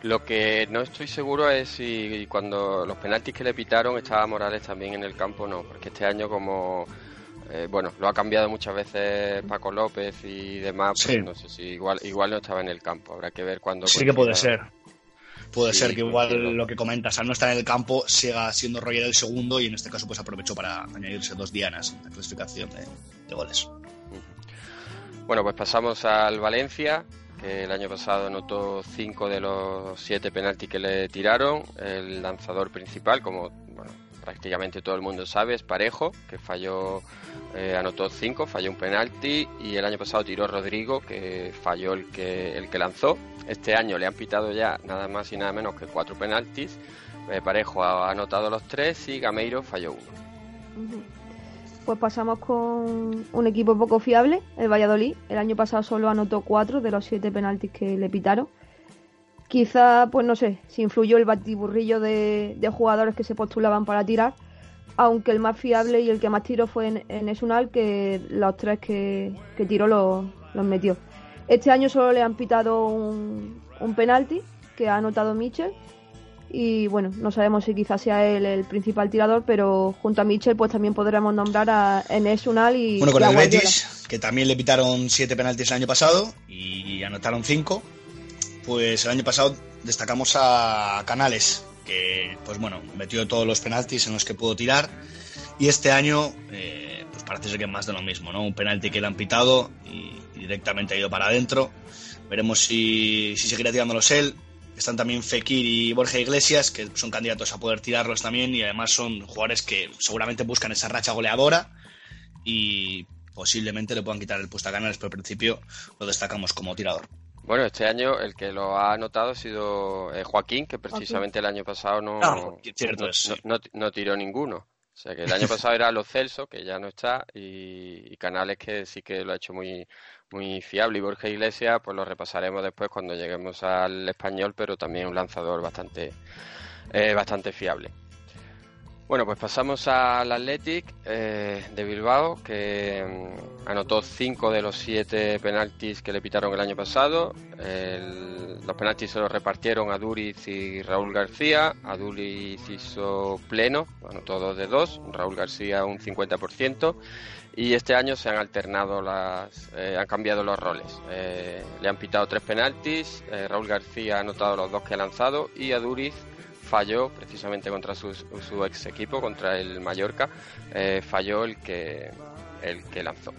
Lo que no estoy seguro es si cuando los penaltis que le pitaron estaba Morales también en el campo o no, porque este año como eh, bueno, lo ha cambiado muchas veces Paco López y demás, pues no sé si igual, igual no estaba en el campo, habrá que ver cuándo... Sí que puede ser. Puede ser que igual lo que comentas, al no estar en el campo, siga siendo Roger el segundo y en este caso pues aprovechó para añadirse dos dianas en la clasificación de, goles. Bueno, pues pasamos al Valencia, que el año pasado anotó cinco de los siete penaltis que le tiraron. El lanzador principal, como prácticamente todo el mundo sabe, es Parejo, que falló, eh, anotó cinco, falló un penalti y el año pasado tiró Rodrigo, que falló el que, el que lanzó. Este año le han pitado ya nada más y nada menos que cuatro penaltis. Eh, Parejo ha anotado los tres y Gameiro falló uno. Pues pasamos con un equipo poco fiable, el Valladolid. El año pasado solo anotó cuatro de los siete penaltis que le pitaron. Quizá, pues no sé, si influyó el batiburrillo de, jugadores que se postulaban para tirar, aunque el más fiable y el que más tiró fue en, en Esunal, que los tres que, tiró los, metió. Este año solo le han pitado un, un penalti que ha anotado Mitchell y bueno, no sabemos si quizás sea él el principal tirador, pero junto a Mitchell pues también podremos nombrar a Enes Unal y Bueno, con el Betis, que también le pitaron siete penaltis el año pasado y anotaron cinco, pues el año pasado destacamos a Canales, que pues bueno, metió todos los penaltis en los que pudo tirar. Y este año, eh, pues parece ser que es más de lo mismo, ¿no? Un penalti que le han pitado y, directamente ha ido para adentro. Veremos si, si seguirá tirándolos él. Están también Fekir y Borja Iglesias, que son candidatos a poder tirarlos también, y además son jugadores que seguramente buscan esa racha goleadora y posiblemente le puedan quitar el puesto a Canales, pero al principio lo destacamos como tirador. Bueno, este año el que lo ha anotado ha sido eh, Joaquín, que precisamente el año pasado no, no, tiró ninguno. O sea que el año pasado era Lo Celso, que ya no está, y, Canales, que sí que lo ha hecho muy, muy fiable. Y Borja Iglesias, pues lo repasaremos después cuando lleguemos al español, pero también un lanzador bastante, eh, bastante fiable. Bueno, pues pasamos al Athletic eh, de Bilbao, que mm, anotó cinco de los siete penaltis que le pitaron el año pasado. los penaltis se los repartieron a Duriz y Raúl García. A Duriz hizo pleno, anotó dos de dos. Raúl García un 50%. Y este año se han alternado las, eh, han cambiado los roles. Eh, le han pitado tres penaltis. Raúl García ha anotado los dos que ha lanzado y a Duriz falló precisamente contra su, ex equipo, contra el Mallorca, eh, falló el que, el que lanzó.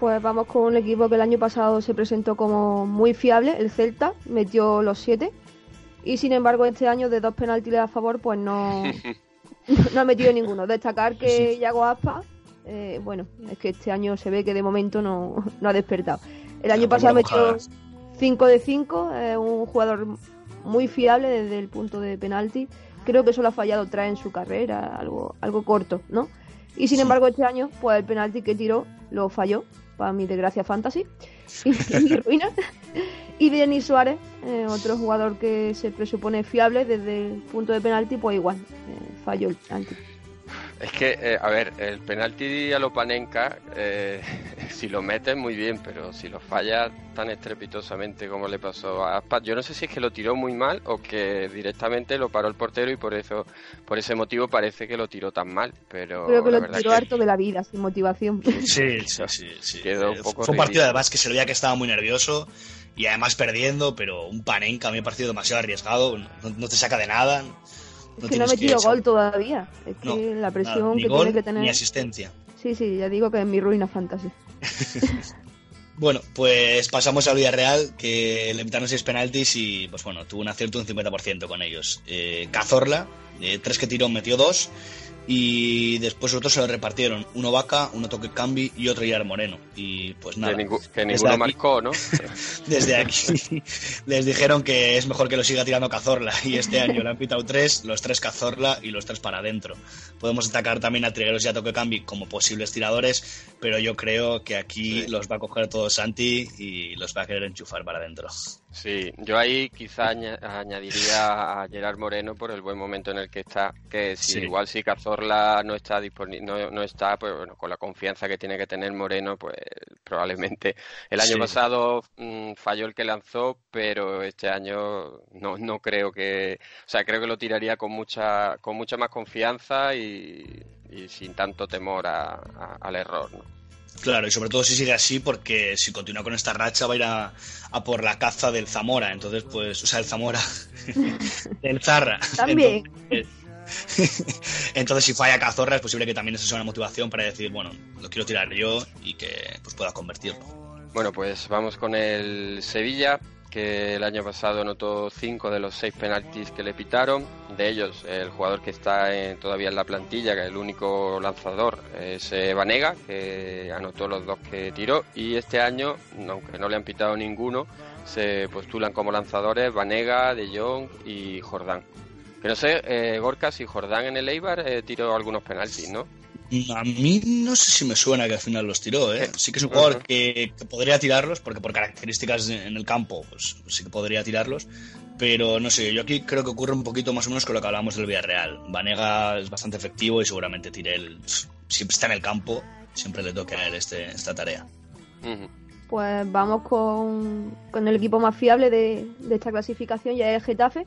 Pues vamos con un equipo que el año pasado se presentó como muy fiable, el Celta, metió los siete. Y sin embargo, este año de dos penaltis a favor, pues no, (laughs) no ha metido ninguno. Destacar que Yago Aspa, eh, bueno, es que este año se ve que de momento no, no ha despertado. El año pasado metió 5 de 5, un jugador muy fiable desde el punto de penalti. Creo que solo ha fallado tres en su carrera, algo, algo corto, ¿no? Y sin embargo, este año, pues el penalti que tiró lo falló, para mi desgracia fantasy, (laughs) (laughs) y, mi ruina. Y Denis Suárez, eh, otro jugador que se presupone fiable desde el punto de penalti, pues igual, eh, falló el penalti. Es que, eh, a ver, el penalti a Lopanenka, eh, si lo metes muy bien, pero si lo falla tan estrepitosamente como le pasó a Aspas, yo no sé si es que lo tiró muy mal o que directamente lo paró el portero y por eso, por ese motivo parece que lo tiró tan mal. Pero Creo que la lo tiró que harto de la vida, sin motivación. Sí, sí, sí. (laughs) sí. Quedó un poco Fue un partido además que se veía que estaba muy nervioso y además perdiendo, pero un Panenka a mí me ha parecido demasiado arriesgado, no, no te saca de nada. Es que no ha metido gol todavía. Es que No, la presión nada, ni que gol tiene que tener. ni asistencia. Sí, sí, ya digo que es mi ruina fantasy. (laughs) Bueno, pues pasamos al Villarreal, que le invitaron seis penaltis y, pues bueno, tuvo un acierto un 50% con ellos. Eh, Cazorla, de tres que tiró, metió dos. Y después otros se lo repartieron. Uno Vaca, uno Toque Cambi y otro Yar Moreno. Y pues nada. que, desde ninguno aquí- marcó, ¿no? (laughs) Desde aquí (laughs) les dijeron que es mejor que lo siga tirando Cazorla. Y este año le han pitado tres, los tres Cazorla y los tres para adentro. Podemos destacar también a Trigueros y a Toque Cambi como posibles tiradores, pero yo creo que aquí los va a coger todo Santi y los va a querer enchufar para adentro. Sí, yo ahí quizá aña- añadiría a Gerard Moreno por el buen momento en el que está, que si Sí. igual si Cazorla no está disponible, no, no está, pues bueno, con la confianza que tiene que tener Moreno, pues probablemente el año Sí. pasado mm, falló el que lanzó, pero este año no, no creo que, o sea, creo que lo tiraría con mucha, con mucha más confianza y, y sin tanto temor a- a- al error, ¿no? Claro, y sobre todo si sigue así, porque si continúa con esta racha va a ir a, a por la caza del Zamora. Entonces, pues, o sea, el Zamora, (laughs) del Zarra. También. Entonces, (laughs) entonces, si falla Cazorra, es posible que también esa sea una motivación para decir, bueno, lo quiero tirar yo y que pues pueda convertirlo. Bueno, pues vamos con el Sevilla, que el año pasado anotó cinco de los seis penaltis que le pitaron. De ellos, el jugador que está en- todavía en la plantilla, que es el único lanzador, es eh, Vanega, que anotó los dos que tiró. Y este año, aunque no le han pitado ninguno, se postulan como lanzadores Vanega, De Jong y Jordán. Que no sé, eh, Gorka, si Jordán en el Eibar eh, tiró algunos penaltis, ¿no? A mí no sé si me suena que al final los tiró, ¿eh? Sí que es un jugador que, que podría tirarlos, porque por características en el campo, pues sí que podría tirarlos. Pero no sé, yo aquí creo que ocurre un poquito más o menos con lo que hablábamos del Villarreal. Vanega es bastante efectivo y seguramente tire el. Siempre está en el campo, siempre le toca a él este, esta tarea. Pues vamos con, con el equipo más fiable de, de esta clasificación, ya es el Getafe.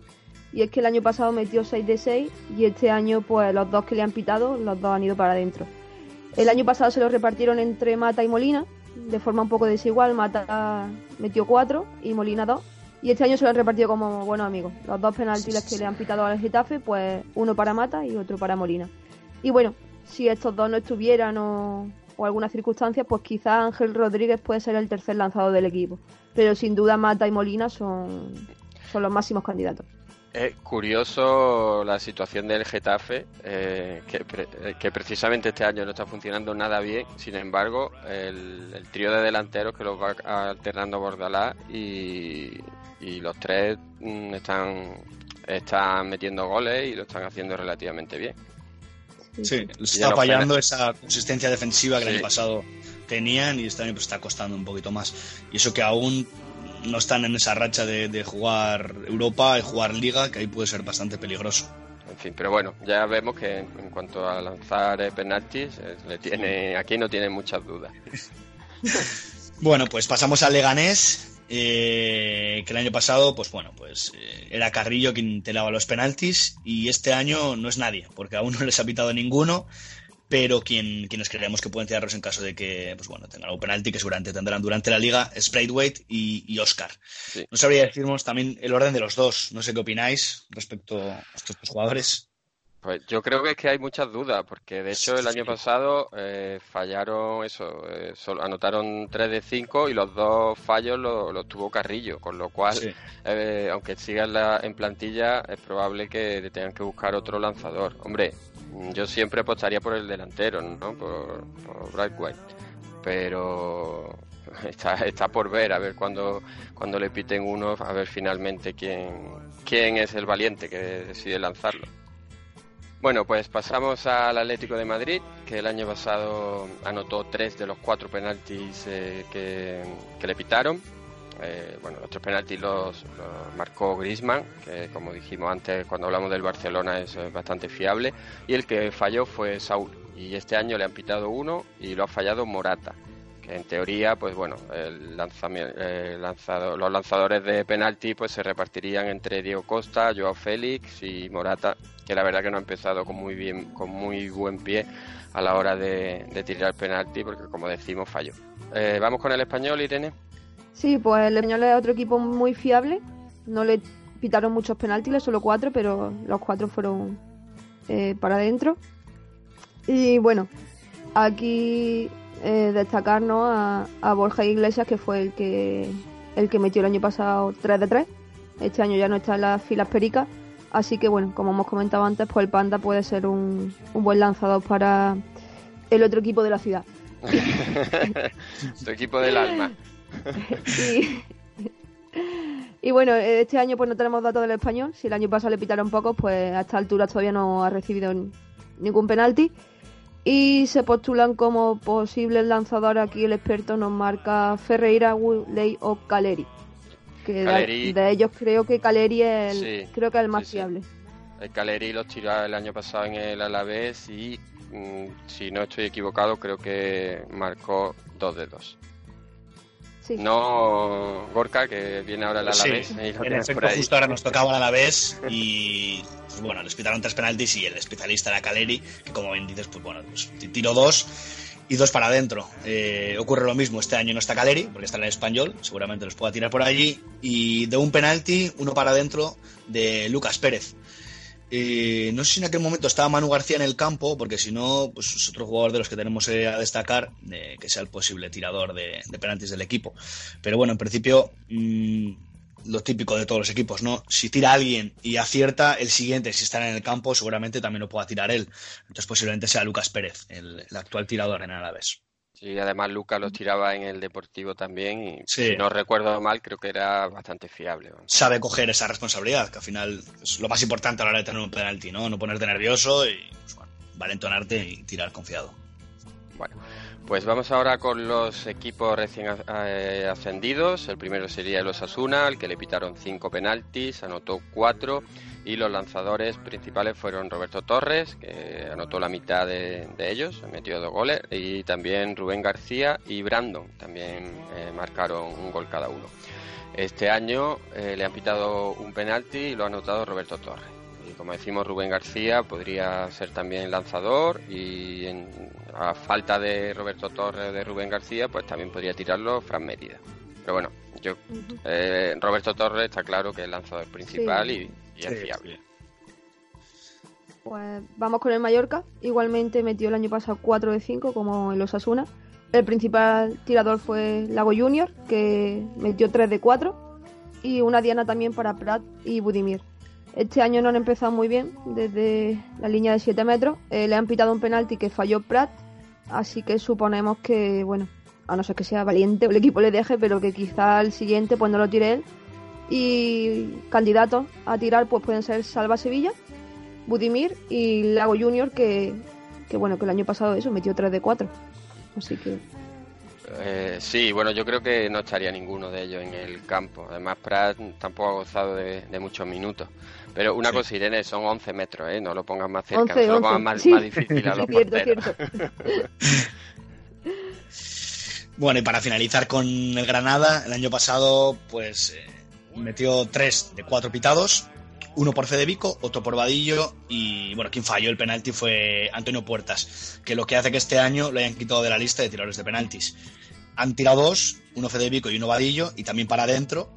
Y es que el año pasado metió 6 de 6 y este año, pues los dos que le han pitado, los dos han ido para adentro. El año pasado se lo repartieron entre Mata y Molina, de forma un poco desigual. Mata metió 4 y Molina 2. Y este año se lo han repartido como buenos amigos. Los dos penaltis que le han pitado al Getafe, pues uno para Mata y otro para Molina. Y bueno, si estos dos no estuvieran o, o alguna circunstancia, pues quizá Ángel Rodríguez puede ser el tercer lanzador del equipo. Pero sin duda Mata y Molina son, son los máximos candidatos. Es curioso la situación del Getafe, eh, que, pre- eh, que precisamente este año no está funcionando nada bien. Sin embargo, el, el trío de delanteros que los va alternando Bordalás y, y los tres mm, están, están metiendo goles y lo están haciendo relativamente bien. Sí, les está fallando esa consistencia defensiva que el año pasado tenían y este año pues está costando un poquito más. Y eso que aún no están en esa racha de, de jugar Europa y jugar Liga, que ahí puede ser bastante peligroso. En fin, pero bueno, ya vemos que en, cuanto a lanzar eh, penaltis, eh, le tiene, aquí no tiene muchas dudas. (laughs) Bueno, pues pasamos al Leganés, eh, que el año pasado, pues bueno, pues eh, era Carrillo quien tiraba los penaltis y este año no es nadie, porque aún no (laughs) les ha pitado ninguno, pero quien, quienes creemos que pueden tirarlos en caso de que, pues bueno, tengan algún penalti que seguramente tendrán durante la liga es Braithwaite y, y Oscar. No sabría decirnos también el orden de los dos, no sé qué opináis respecto a estos dos jugadores. Pues yo creo que es que hay muchas dudas, porque de hecho el año pasado eh, fallaron eso, eh, solo anotaron 3 de 5 y los dos fallos los los tuvo Carrillo, con lo cual, Sí. eh, aunque siga en, la, en plantilla, es probable que tengan que buscar otro lanzador. Hombre, yo siempre apostaría por el delantero, ¿no? Por, por Brightwhite. Pero (laughs) está, está por ver, a ver cuando, cuando le piten uno, a ver finalmente quién, quién es el valiente que decide lanzarlo. Bueno, pues pasamos al Atlético de Madrid, que el año pasado anotó tres de los cuatro penaltis eh, que le pitaron. Eh, bueno, los tres penaltis los, marcó Griezmann, que como dijimos antes cuando hablamos del Barcelona es bastante fiable, y el que falló fue Saúl. Y este año le han pitado uno y lo ha fallado Morata, que en teoría, pues bueno, el eh, los lanzadores de penalti pues se repartirían entre Diego Costa, Joao Félix y Morata, que la verdad que no ha empezado con muy bien, con muy buen pie a la hora de, de tirar el penalti, porque como decimos falló. Eh, Vamos con el español, Irene. Sí, pues el español es otro equipo muy fiable. No le pitaron muchos penaltis, solo cuatro, pero los cuatro fueron eh, para adentro. Y bueno, aquí eh, destacar ¿no? a, a Borja Iglesias, que fue el que, el que metió el año pasado 3 de 3. Este año ya no está en las filas pericas. Así que bueno, como hemos comentado antes, pues el Panda puede ser un, un buen lanzador para el otro equipo de la ciudad. (laughs) tu equipo del alma. (laughs) y, y bueno, este año pues no tenemos datos del español. Si el año pasado le pitaron pocos, pues a esta altura todavía no ha recibido ningún penalti. Y se postulan como posibles lanzadores aquí el experto nos marca Ferreira, Woodley o Caleri. Que de- Caleri. De, ellos creo que Caleri es el, Sí, creo que es el más sí, sí. fiable. El Caleri los tiró el año pasado en el Alavés y, mm, si no estoy equivocado, creo que marcó dos de dos. Sí. No Gorka, que viene ahora el Sí, Alavés. lo en efecto, justo ahora nos tocaba el Alavés y pues, bueno, les pitaron tres penaltis y el especialista era Caleri, que como bien dices, pues bueno, pues tiro dos y dos para adentro. Eh, ocurre lo mismo, este año no está Caleri, porque está en el español, seguramente los pueda tirar por allí, y de un penalti, uno para adentro de Lucas Pérez. Eh, no sé si en aquel momento estaba Manu García en el campo, porque si no, pues es otro jugador de los que tenemos eh, a destacar, eh, que sea el posible tirador de, de del equipo. Pero bueno, en principio, mm, lo típico de todos los equipos, ¿no? Si tira alguien y acierta, el siguiente, si está en el campo, seguramente también lo pueda tirar él. Entonces posiblemente sea Lucas Pérez, el, actual tirador en Alavés. Sí, además Lucas los tiraba en el Deportivo también y Sí. si no recuerdo mal, creo que era bastante fiable. Sabe coger esa responsabilidad, que al final es lo más importante a la hora de tener un penalti, ¿no? No ponerte nervioso y pues, bueno, valentonarte y tirar confiado. Bueno, pues vamos ahora con los equipos recién eh, ascendidos. El primero sería el Osasuna, al que le pitaron cinco penaltis, anotó cuatro. Y los lanzadores principales fueron Roberto Torres, que anotó la mitad de, de ellos, metió dos goles. Y también Rubén García y Brandon, también eh, marcaron un gol cada uno. Este año eh, le han pitado un penalti y lo ha anotado Roberto Torres. Y como decimos, Rubén García podría ser también lanzador y en- a falta de Roberto Torres de Rubén García, pues también podría tirarlo Fran Mérida. Pero bueno, yo eh, Roberto Torres está claro que es el lanzador principal Sí. y, y es Sí, fiable. Pues vamos con el Mallorca. Igualmente metió el año pasado 4 de 5 como el Osasuna. El principal tirador fue Lago Junior, que metió 3 de 4. Y una diana también para Prat y Budimir. Este año no han empezado muy bien desde la línea de 7 metros. Eh, le han pitado un penalti que falló Prat. Así que suponemos que, bueno, a no ser que sea valiente o el equipo le deje, pero que quizá el siguiente pues no lo tire él. Y candidatos a tirar pues pueden ser Salva Sevilla, Budimir y Lago Junior que, que bueno que el año pasado eso metió 3 de 4 así que Eh, sí, bueno, yo creo que no estaría ninguno de ellos en el campo. Además, Prat tampoco ha gozado de, de muchos minutos. Pero una Sí. cosa, Irene, son 11 metros, ¿eh? No lo pongas más cerca, 11, no se lo 11. pongas más, Sí. más difícil a (laughs) los Cierto, porteros. (laughs) Bueno, y para finalizar con el Granada, el año pasado, pues eh, metió tres de cuatro pitados, uno por Federico, otro por Vadillo, y bueno, quien falló el penalti fue Antonio Puertas, que lo que hace que este año lo hayan quitado de la lista de tiradores de penaltis. Han tirado dos, uno Federico y uno Vadillo, y también para adentro.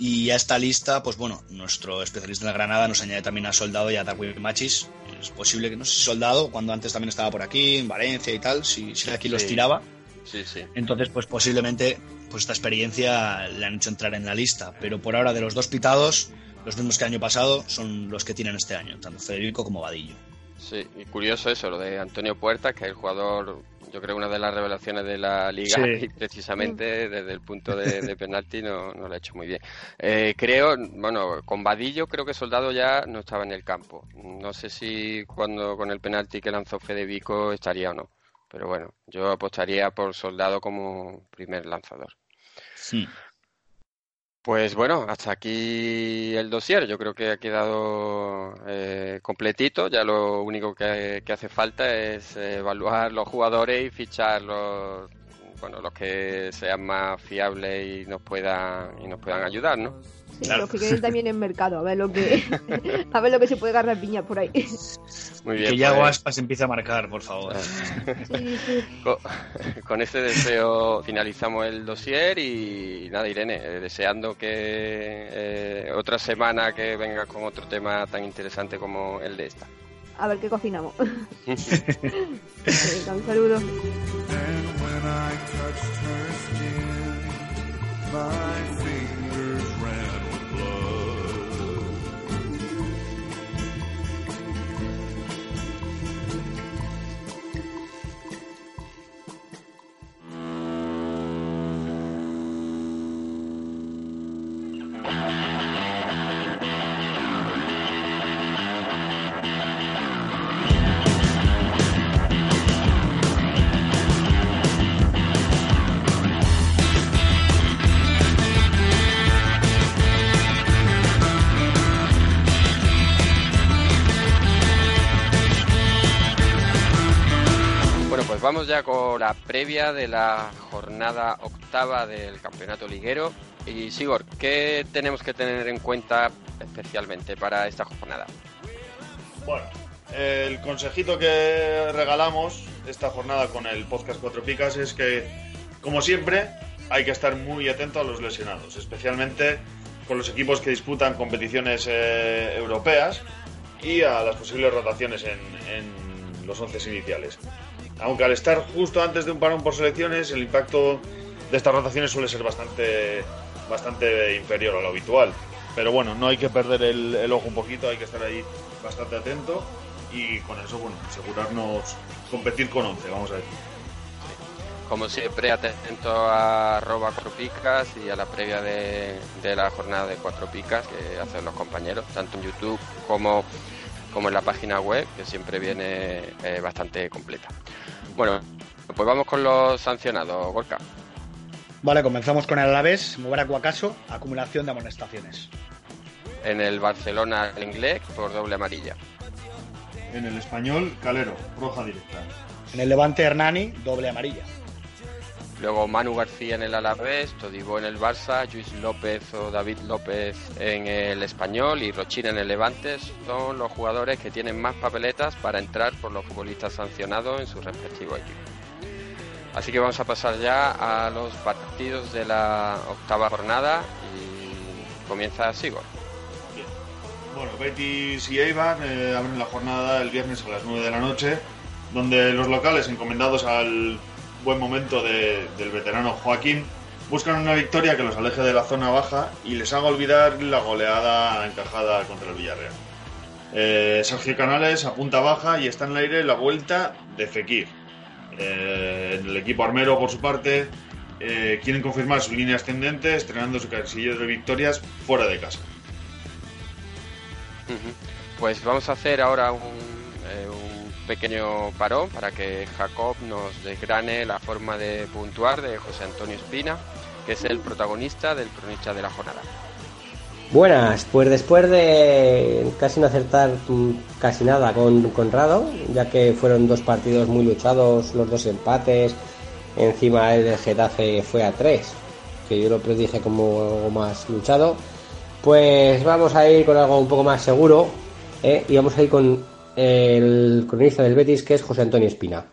Y a esta lista, pues bueno, nuestro especialista en el Granada nos añade también a Soldado y a Darwin Machis. Es posible que no sé si Soldado, cuando antes también estaba por aquí, en Valencia y tal, si, si aquí los tiraba. Sí, sí. Entonces, pues posiblemente pues esta experiencia le han hecho entrar en la lista. Pero por ahora, de los dos pitados, los mismos que el año pasado son los que tienen este año, tanto Federico como Vadillo. Sí, y curioso eso, lo de Antonio Puertas, que es el jugador yo creo una de las revelaciones de la liga Sí. y precisamente desde el punto de, de penalti no, no lo ha hecho muy bien. Eh, creo, bueno, con Vadillo creo que Soldado ya no estaba en el campo. No sé si cuando con el penalti que lanzó Federico estaría o no. Pero bueno, yo apostaría por Soldado como primer lanzador. Pues bueno, hasta aquí el dossier. Yo creo que ha quedado eh, completito. Ya lo único que, que hace falta es evaluar los jugadores y fichar los, bueno, los que sean más fiables y nos puedan y nos puedan ayudar, ¿no? Sí, Los que queden también en mercado, a ver lo que (laughs) a ver lo que se puede agarrar piña por ahí. Muy bien. Que Yago pues- Aspas empiece a marcar, por favor. Sí, sí. (laughs) Con, con este deseo finalizamos el dossier y nada, Irene, eh, deseando que eh, otra semana que venga con otro tema tan interesante como el de esta. A ver qué cocinamos. (laughs) Venga, un saludo. My fingers ya con la previa de la jornada octava del campeonato liguero. Y Sigor, ¿qué tenemos que tener en cuenta especialmente para esta jornada? Bueno, el consejito que regalamos esta jornada con el podcast Cuatro Picas es que, como siempre, hay que estar muy atento a los lesionados, especialmente con los equipos que disputan competiciones eh, europeas y a las posibles rotaciones en, en los once iniciales. Aunque al estar justo antes de un parón por selecciones, el impacto de estas rotaciones suele ser bastante, bastante inferior a lo habitual. Pero bueno, no hay que perder el, ojo un poquito, hay que estar ahí bastante atento y con eso, bueno, asegurarnos competir con 11, vamos a ver. Como siempre, atento a arroba cuatro picas y a la previa de, de la jornada de cuatro picas que hacen los compañeros, tanto en YouTube como, como en la página web, que siempre viene eh, bastante completa. Bueno, pues vamos con los sancionados, Gorka. Vale, comenzamos con el Alavés, mover a Cuacaso, acumulación de amonestaciones. En el Barcelona el inglés por doble amarilla. En el español, Calero, roja directa. En el Levante Hernani, doble amarilla. Luego Manu García en el Alavés, Todibo en el Barça, Luis López o David López en el Español y Rochina en el Levante son los jugadores que tienen más papeletas para entrar por los futbolistas sancionados en su respectivo equipo. Así que vamos a pasar ya a los partidos de la octava jornada y comienza Sigor. Bueno, Betis y Eibar eh, abren la jornada el viernes a las 9 de la noche, donde los locales, encomendados al buen momento de- del veterano Joaquín, buscan una victoria que los aleje de la zona baja y les haga olvidar la goleada encajada contra el Villarreal. Eh, Sergio Canales apunta baja y está en el aire la vuelta de Fekir. Eh, el equipo armero, por su parte, eh, quieren confirmar su línea ascendente, estrenando su casillero de victorias fuera de casa. Pues vamos a hacer ahora un, eh, pequeño parón para que Jacob nos desgrane la forma de puntuar de José Antonio Espina, que es el protagonista del cronista de la jornada. Buenas, pues después de casi no acertar mm, casi nada con Conrado, ya que fueron dos partidos muy luchados, los dos empates, encima el del Getafe fue a tres, que yo lo predije como algo más luchado, pues vamos a ir con algo un poco más seguro, ¿eh? y vamos a ir con el cronista del Betis, que es José Antonio Espina.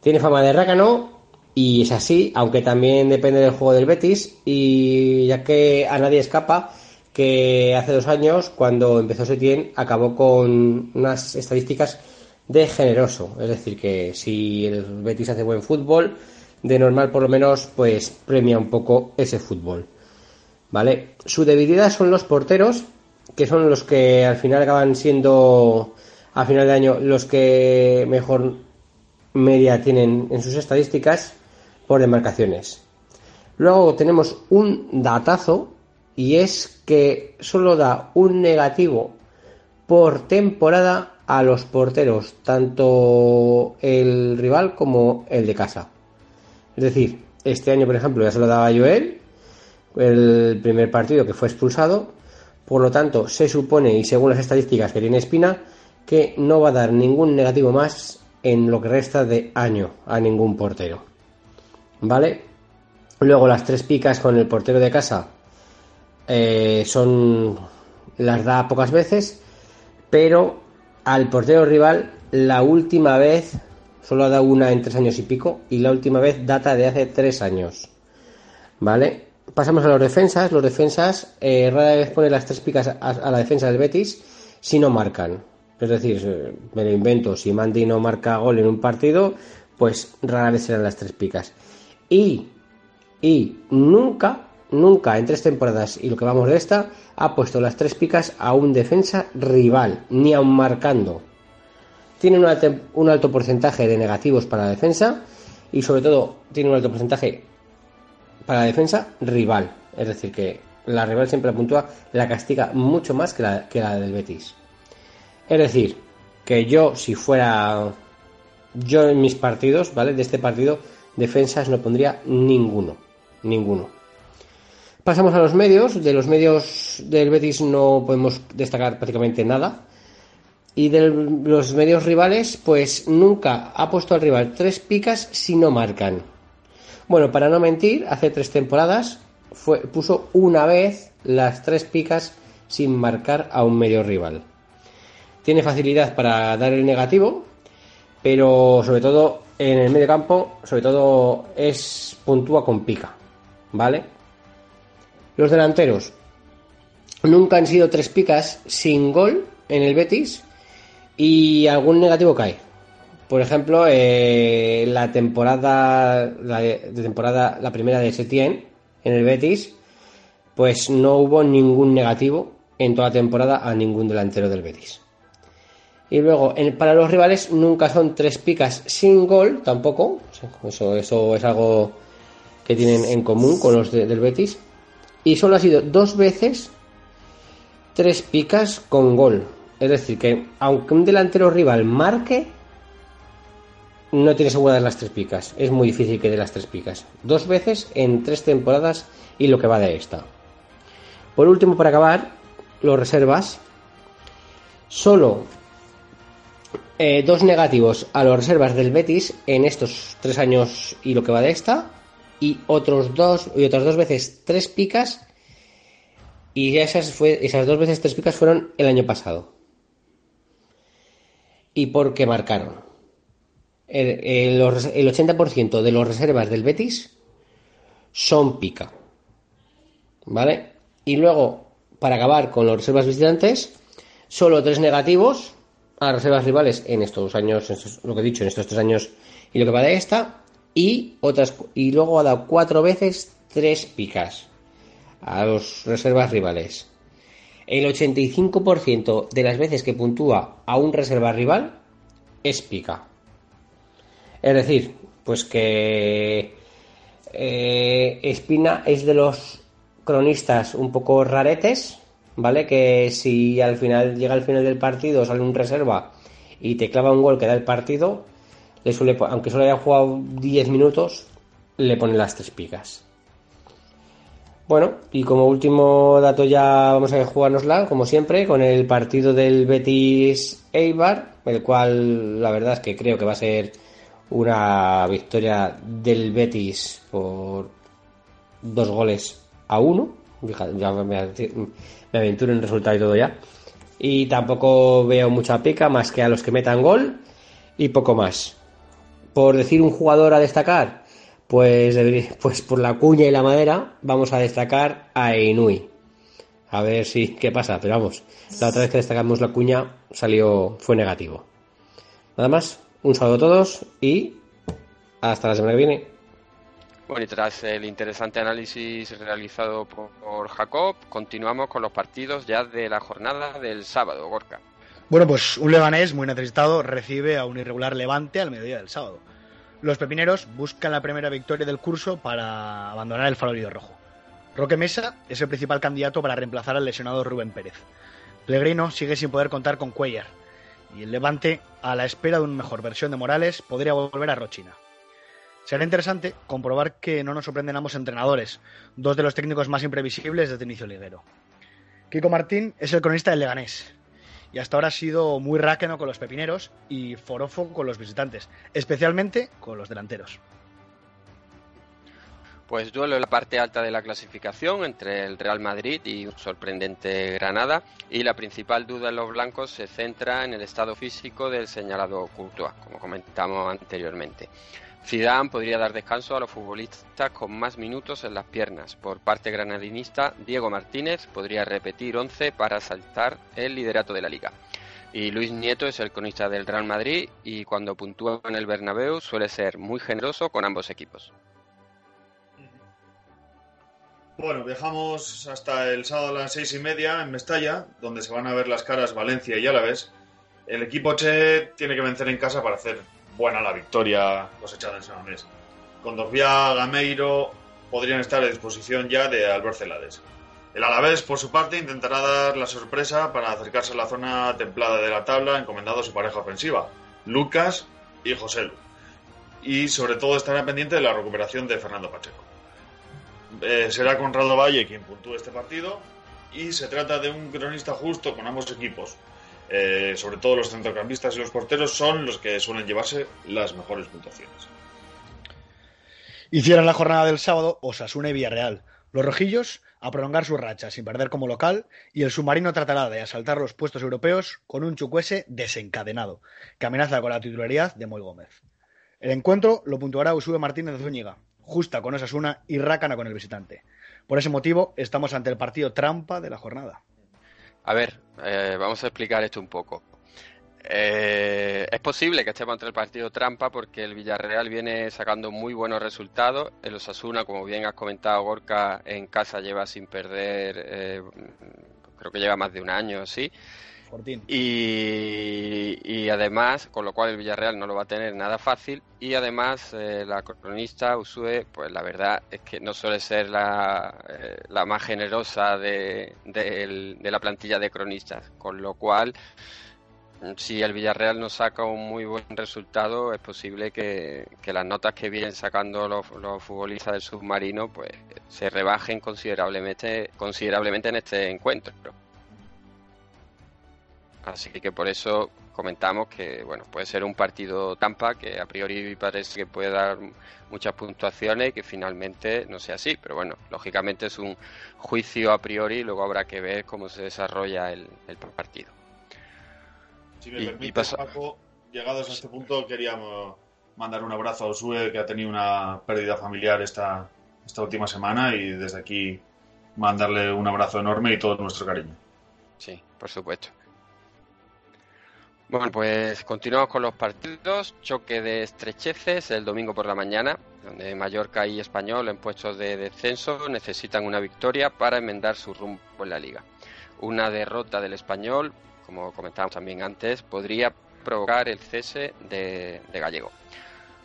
Tiene fama de rácano y es así, aunque también depende del juego del Betis y ya que a nadie escapa que hace dos años cuando empezó Setién acabó con unas estadísticas de generoso, es decir que si el Betis hace buen fútbol, de normal por lo menos pues premia un poco ese fútbol. ¿Vale? Su debilidad son los porteros, que son los que al final acaban siendo a final de año los que mejor media tienen en sus estadísticas por demarcaciones. Luego tenemos un datazo y es que solo da un negativo por temporada a los porteros, tanto el rival como el de casa. Es decir, este año, por ejemplo, ya se lo daba Joel, el primer partido que fue expulsado. Por lo tanto, se supone, y según las estadísticas que tiene Espina, que no va a dar ningún negativo más en lo que resta de año a ningún portero. ¿Vale? Luego las tres picas con el portero de casa eh, son las da pocas veces, pero al portero rival la última vez solo ha dado una en tres años y pico y la última vez data de hace tres años. ¿Vale? Pasamos a los defensas. Los defensas eh, rara vez ponen las tres picas a, la defensa del Betis si no marcan. Es decir, eh, me lo invento, si Mandy no marca gol en un partido, pues rara vez serán las tres picas. Y, y nunca, nunca en tres temporadas y lo que vamos de esta, ha puesto las tres picas a un defensa rival, ni aun marcando. Tiene un, un alto porcentaje de negativos para la defensa y sobre todo tiene un alto porcentaje para la defensa rival. Es decir, que la rival siempre la puntúa, la castiga mucho más que la, que la del Betis. Es decir, que yo, si fuera yo en mis partidos, ¿vale? De este partido, defensas no pondría ninguno. Ninguno. Pasamos a los medios. De los medios del Betis no podemos destacar prácticamente nada. Y de los medios rivales, pues nunca ha puesto al rival tres picas si no marcan. Bueno, para no mentir, hace tres temporadas fue, puso una vez las tres picas sin marcar a un medio rival. Tiene facilidad para dar el negativo, pero sobre todo en el medio campo, sobre todo es puntúa con pica, ¿vale? Los delanteros nunca han sido tres picas sin gol en el Betis y algún negativo cae. Por ejemplo, eh, la temporada, la de temporada, la primera de Setien en el Betis, pues no hubo ningún negativo en toda la temporada a ningún delantero del Betis. Y luego, para los rivales nunca son tres picas sin gol, tampoco. Eso, eso es algo que tienen en común con los del Betis. Y solo ha sido dos veces tres picas con gol. Es decir, que aunque un delantero rival marque, no tiene aseguradas las tres picas. Es muy difícil que dé las tres picas. Dos veces en tres temporadas y lo que va de esta. Por último, para acabar, los reservas. Solo eh, dos negativos a los reservas del Betis en estos tres años y lo que va de esta. Y otros dos, y otras dos veces tres picas. Y esas, fue, esas dos veces tres picas fueron el año pasado. ¿Y por qué marcaron? el, 80% de los reservas del Betis son pica. ¿Vale? Y luego, para acabar con los reservas visitantes, solo tres negativos a reservas rivales en estos años, lo que he dicho, en estos tres años y lo que va de esta, y otras y luego ha dado cuatro veces tres picas a los reservas rivales. El 85% de las veces que puntúa a un reserva rival es pica. Es decir, pues que eh, Espina es de los cronistas un poco raretes, ¿vale? Que si al final llega al final del partido, sale un reserva y te clava un gol que da el partido, le suele, aunque solo haya jugado 10 minutos, le pone las tres picas. Bueno, y como último dato ya vamos a jugárnosla, como siempre, con el partido del Betis Eibar, el cual la verdad es que creo que va a ser una victoria del Betis por dos goles a uno. Ya me, aventuro en resultado y todo ya. Y tampoco veo mucha pica más que a los que metan gol y poco más. Por decir un jugador a destacar, pues, (laughs) pues por la cuña y la madera vamos a destacar a Inui. A ver si qué pasa, pero vamos, la otra vez que destacamos la cuña salió fue negativo. Nada más. Un saludo a todos y hasta la semana que viene. Bueno, y tras el interesante análisis realizado por, Jacob, continuamos con los partidos ya de la jornada del sábado, Gorka. Bueno, pues un Leganés muy necesitado recibe a un irregular Levante al mediodía del sábado. Los pepineros buscan la primera victoria del curso para abandonar el farolillo rojo. Roque Mesa es el principal candidato para reemplazar al lesionado Rubén Pérez. Pellegrino sigue sin poder contar con Cuellar. Y el Levante, a la espera de una mejor versión de Morales, podría volver a Rochina. Será interesante comprobar que no nos sorprenden ambos entrenadores, dos de los técnicos más imprevisibles desde inicio liguero. Kiko Martín es el cronista del Leganés, y hasta ahora ha sido muy ráqueno con los pepineros y forofo con los visitantes, especialmente con los delanteros. Pues duelo en la parte alta de la clasificación entre el Real Madrid y un sorprendente Granada y la principal duda en los blancos se centra en el estado físico del señalado Courtois, como comentamos anteriormente. Zidane podría dar descanso a los futbolistas con más minutos en las piernas. Por parte granadinista, Diego Martínez podría repetir 11 para saltar el liderato de la liga. Y Luis Nieto es el cronista del Real Madrid y cuando puntúa en el Bernabéu suele ser muy generoso con ambos equipos. Bueno, viajamos hasta el sábado a las seis y media en Mestalla, donde se van a ver las caras Valencia y Álaves. El equipo Che tiene que vencer en casa para hacer buena la victoria cosechada en Samamés. Condorvia, Gameiro podrían estar a disposición ya de Albert Celades. El Alavés, por su parte, intentará dar la sorpresa para acercarse a la zona templada de la tabla, encomendado a su pareja ofensiva, Lucas y José Lu. Y sobre todo estará pendiente de la recuperación de Fernando Pacheco. Eh, será Conrado Valle quien puntúe este partido y se trata de un cronista justo con ambos equipos. Eh, sobre todo los centrocampistas y los porteros son los que suelen llevarse las mejores puntuaciones. Hicieron la jornada del sábado Osasuna y Villarreal. Los rojillos a prolongar su racha sin perder como local y el submarino tratará de asaltar los puestos europeos con un chucuese desencadenado que amenaza con la titularidad de Moy Gómez. El encuentro lo puntuará Usube Martínez Zúñiga, justa con Osasuna y rácana con el visitante. Por ese motivo estamos ante el partido trampa de la jornada. A ver, eh, vamos a explicar esto un poco. Eh, es posible que estemos entre el partido trampa porque el Villarreal viene sacando muy buenos resultados. El Osasuna, como bien has comentado, Gorka en casa lleva sin perder, eh, creo que lleva más de un año, sí. Y, además, con lo cual el Villarreal no lo va a tener nada fácil. Y además, eh, la cronista Usue, pues la verdad es que no suele ser la, eh, más generosa de, la plantilla de cronistas. Con lo cual, si el Villarreal no saca un muy buen resultado, es posible que, que las notas que vienen sacando los, los, futbolistas del submarino pues se rebajen considerablemente, considerablemente en este encuentro. Así que por eso comentamos que bueno puede ser un partido Tampa que a priori parece que puede dar muchas puntuaciones y que finalmente no sea así. Pero bueno, lógicamente es un juicio a priori y luego habrá que ver cómo se desarrolla el, el partido. Si me y, permite, y pasa... Paco, llegados a este punto queríamos mandar un abrazo a Osue que ha tenido una pérdida familiar esta, esta última semana y desde aquí mandarle un abrazo enorme y todo nuestro cariño. Sí, por supuesto. Bueno, pues continuamos con los partidos. Choque de estrecheces el domingo por la mañana, donde Mallorca y Español en puestos de descenso necesitan una victoria para enmendar su rumbo en la liga. Una derrota del Español, como comentábamos también antes, podría provocar el cese de, de Gallego.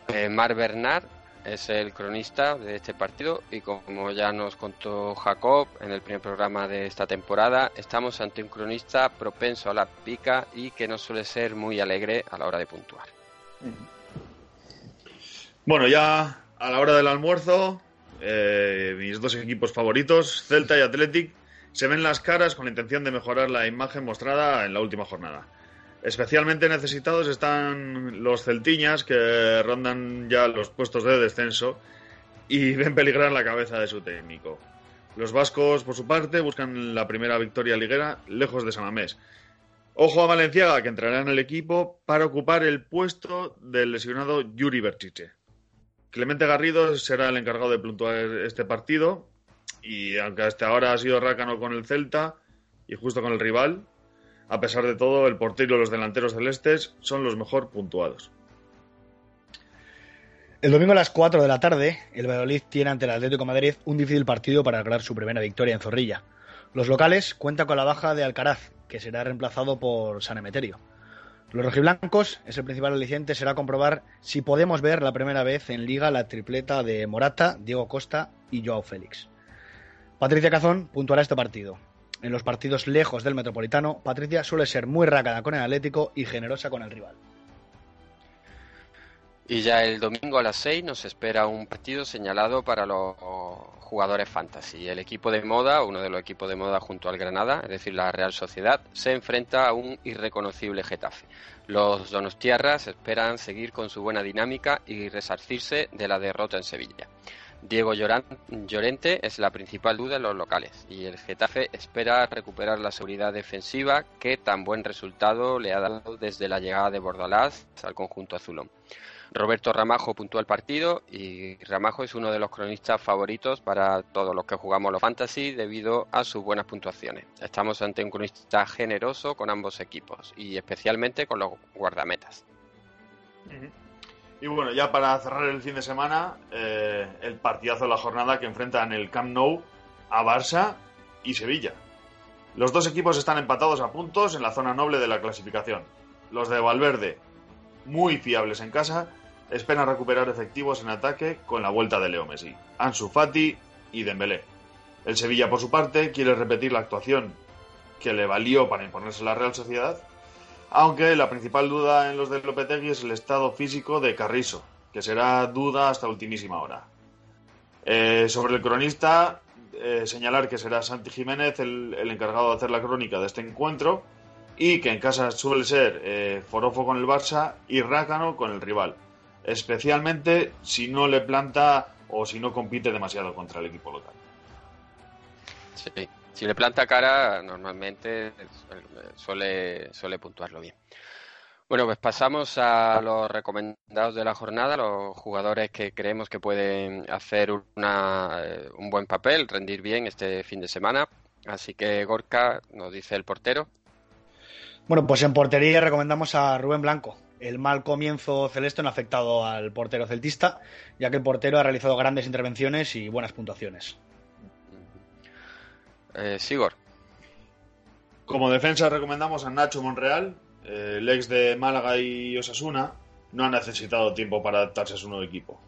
Eh, Mar Bernard es el cronista de este partido y como ya nos contó Jacob en el primer programa de esta temporada, estamos ante un cronista propenso a la pica y que no suele ser muy alegre a la hora de puntuar. Bueno, ya a la hora del almuerzo, eh, mis dos equipos favoritos, Celta y Athletic, se ven las caras con la intención de mejorar la imagen mostrada en la última jornada. Especialmente necesitados están los celtiñas que rondan ya los puestos de descenso y (laughs) ven peligrar la cabeza de su técnico. Los vascos, por su parte, buscan la primera victoria liguera lejos de Samamés. Ojo a Valenciaga, que entrará en el equipo para ocupar el puesto del lesionado Yuri Berchiche. Clemente Garrido será el encargado de puntuar este partido y aunque hasta ahora ha sido rácano con el Celta y justo con el rival, a pesar de todo, el portero y los delanteros celestes son los mejor puntuados. El domingo a las 4 de la tarde, el Valladolid tiene ante el Atlético de Madrid un difícil partido para lograr su primera victoria en Zorrilla. Los locales cuentan con la baja de Alcaraz que será reemplazado por San Emeterio. Los rojiblancos, es el principal aliciente, será comprobar si podemos ver la primera vez en Liga la tripleta de Morata, Diego Costa y Joao Félix. Patricia Cazón puntuará este partido. En los partidos lejos del Metropolitano, Patricia suele ser muy rácada con el Atlético y generosa con el rival. Y ya el domingo a las 6 nos espera un partido señalado para los jugadores fantasy. El equipo de moda, uno de los equipos de moda junto al Granada, es decir, la Real Sociedad, se enfrenta a un irreconocible Getafe. Los donostiarras esperan seguir con su buena dinámica y resarcirse de la derrota en Sevilla. Diego Llorente es la principal duda en los locales y el Getafe espera recuperar la seguridad defensiva que tan buen resultado le ha dado desde la llegada de Bordalás al conjunto azulón. Roberto Ramajo puntúa el partido y Ramajo es uno de los cronistas favoritos para todos los que jugamos los fantasy debido a sus buenas puntuaciones. Estamos ante un cronista generoso con ambos equipos y especialmente con los guardametas. Y bueno, ya para cerrar el fin de semana, eh, el partidazo de la jornada que enfrentan el Camp Nou a Barça y Sevilla. Los dos equipos están empatados a puntos en la zona noble de la clasificación. Los de Valverde, muy fiables en casa, esperan recuperar efectivos en ataque con la vuelta de Leo Messi, Ansu Fati y Dembélé. El Sevilla, por su parte, quiere repetir la actuación que le valió para imponerse la Real Sociedad, aunque la principal duda en los de Lopetegui es el estado físico de Carrizo, que será duda hasta ultimísima hora. Eh, sobre el cronista, eh, señalar que será Santi Jiménez el, encargado de hacer la crónica de este encuentro y que en casa suele ser eh, Forofo con el Barça y Rácano con el rival especialmente si no le planta o si no compite demasiado contra el equipo local. Sí, si le planta cara, normalmente suele, suele puntuarlo bien. Bueno, pues pasamos a los recomendados de la jornada, los jugadores que creemos que pueden hacer una, eh, un buen papel, rendir bien este fin de semana. Así que Gorka nos dice el portero. Bueno, pues en portería recomendamos a Rubén Blanco, el mal comienzo celeste no ha afectado al portero celtista, ya que el portero ha realizado grandes intervenciones y buenas puntuaciones. Eh, Sigor. Como defensa recomendamos a Nacho Monreal, eh, el ex de Málaga y Osasuna. No ha necesitado tiempo para adaptarse a su nuevo equipo.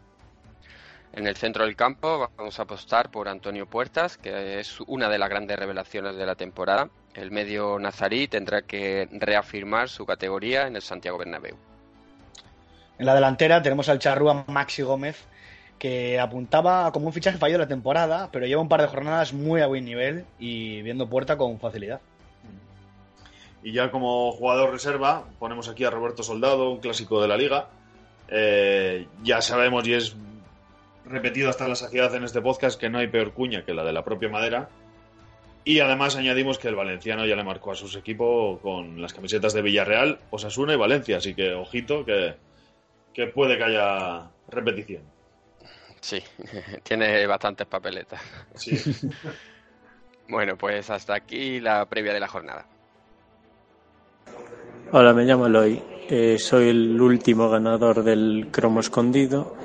En el centro del campo vamos a apostar por Antonio Puertas, que es una de las grandes revelaciones de la temporada. El medio nazarí tendrá que reafirmar su categoría en el Santiago Bernabéu. En la delantera tenemos al charrúa Maxi Gómez, que apuntaba como un fichaje fallido de la temporada, pero lleva un par de jornadas muy a buen nivel y viendo puerta con facilidad. Y ya como jugador reserva, ponemos aquí a Roberto Soldado, un clásico de la liga. Eh, ya sabemos y es repetido hasta la saciedad en este podcast que no hay peor cuña que la de la propia madera. Y además añadimos que el valenciano ya le marcó a sus equipos con las camisetas de Villarreal, Osasuna y Valencia. Así que ojito que, que puede que haya repetición. Sí, (laughs) tiene bastantes papeletas. Sí. (laughs) bueno, pues hasta aquí la previa de la jornada. Hola, me llamo Eloy. Eh, soy el último ganador del cromo escondido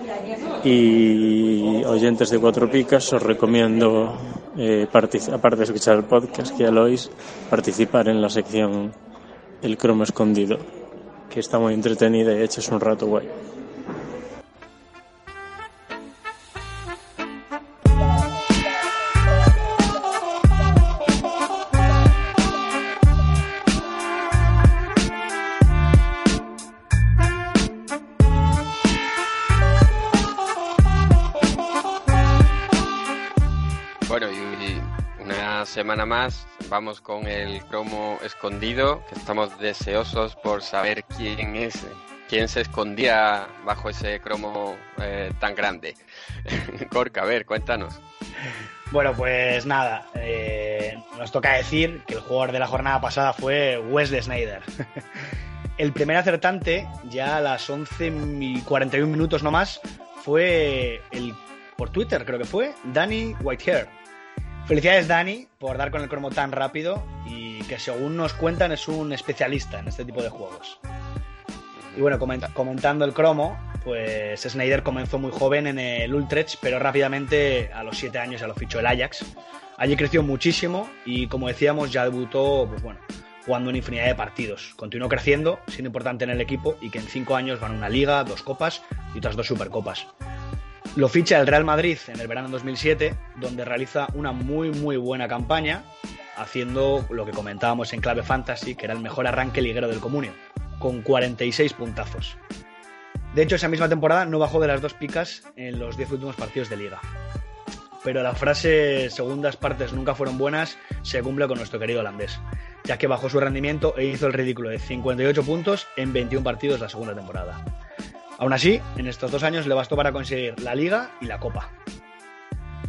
y oyentes de Cuatro Picas os recomiendo, eh, aparte de escuchar el podcast que ya lo oís, participar en la sección El cromo escondido, que está muy entretenida y echas un rato guay. Semana más vamos con el cromo escondido, que estamos deseosos por saber quién es, quién se escondía bajo ese cromo eh, tan grande. (laughs) Corca, a ver, cuéntanos. Bueno, pues nada, eh, nos toca decir que el jugador de la jornada pasada fue Wesley Snyder. (laughs) el primer acertante, ya a las 11 y 41 minutos nomás, fue el por Twitter, creo que fue, Danny Whitehair Felicidades Dani por dar con el cromo tan rápido y que según nos cuentan es un especialista en este tipo de juegos. Y bueno, comentando el cromo, pues Snyder comenzó muy joven en el Ultrecht, pero rápidamente a los 7 años ya lo fichó el Ajax. Allí creció muchísimo y como decíamos ya debutó, pues bueno, jugando una infinidad de partidos. Continuó creciendo, siendo importante en el equipo y que en cinco años ganó una liga, dos copas y otras dos supercopas. Lo ficha el Real Madrid en el verano 2007, donde realiza una muy muy buena campaña, haciendo lo que comentábamos en clave fantasy, que era el mejor arranque liguero del comunio, con 46 puntazos. De hecho, esa misma temporada no bajó de las dos picas en los 10 últimos partidos de liga. Pero la frase segundas partes nunca fueron buenas se cumple con nuestro querido holandés, ya que bajó su rendimiento e hizo el ridículo de 58 puntos en 21 partidos la segunda temporada. Aún así, en estos dos años le bastó para conseguir la Liga y la Copa.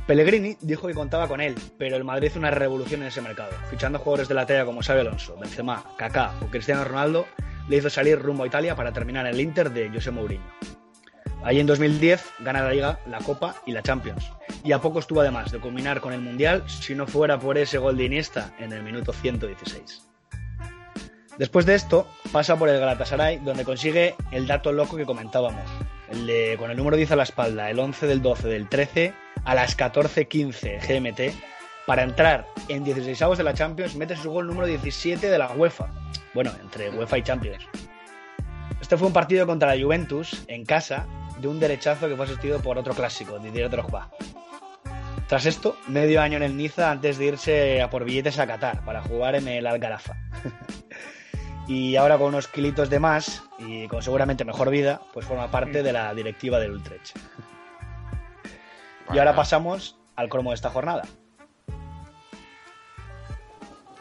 Pellegrini dijo que contaba con él, pero el Madrid hizo una revolución en ese mercado. Fichando jugadores de la talla como Xabi Alonso, Benzema, Kaká o Cristiano Ronaldo, le hizo salir rumbo a Italia para terminar en el Inter de José Mourinho. Allí en 2010 gana la Liga, la Copa y la Champions. Y a poco estuvo además de culminar con el Mundial si no fuera por ese gol de Iniesta en el minuto 116. Después de esto, pasa por el Galatasaray, donde consigue el dato loco que comentábamos. Con el número 10 a la espalda, el 11 del 12 del 13 a las 14.15 GMT, para entrar en 16avos de la Champions, mete su gol número 17 de la UEFA. Bueno, entre UEFA y Champions. Este fue un partido contra la Juventus, en casa, de un derechazo que fue asistido por otro clásico, Didier Drogba. Tras esto, medio año en el Niza antes de irse a por billetes a Qatar para jugar en el Algarafa. (laughs) y ahora con unos kilitos de más y con seguramente mejor vida, pues forma parte de la directiva del Utrecht. Y ahora pasamos al cromo de esta jornada.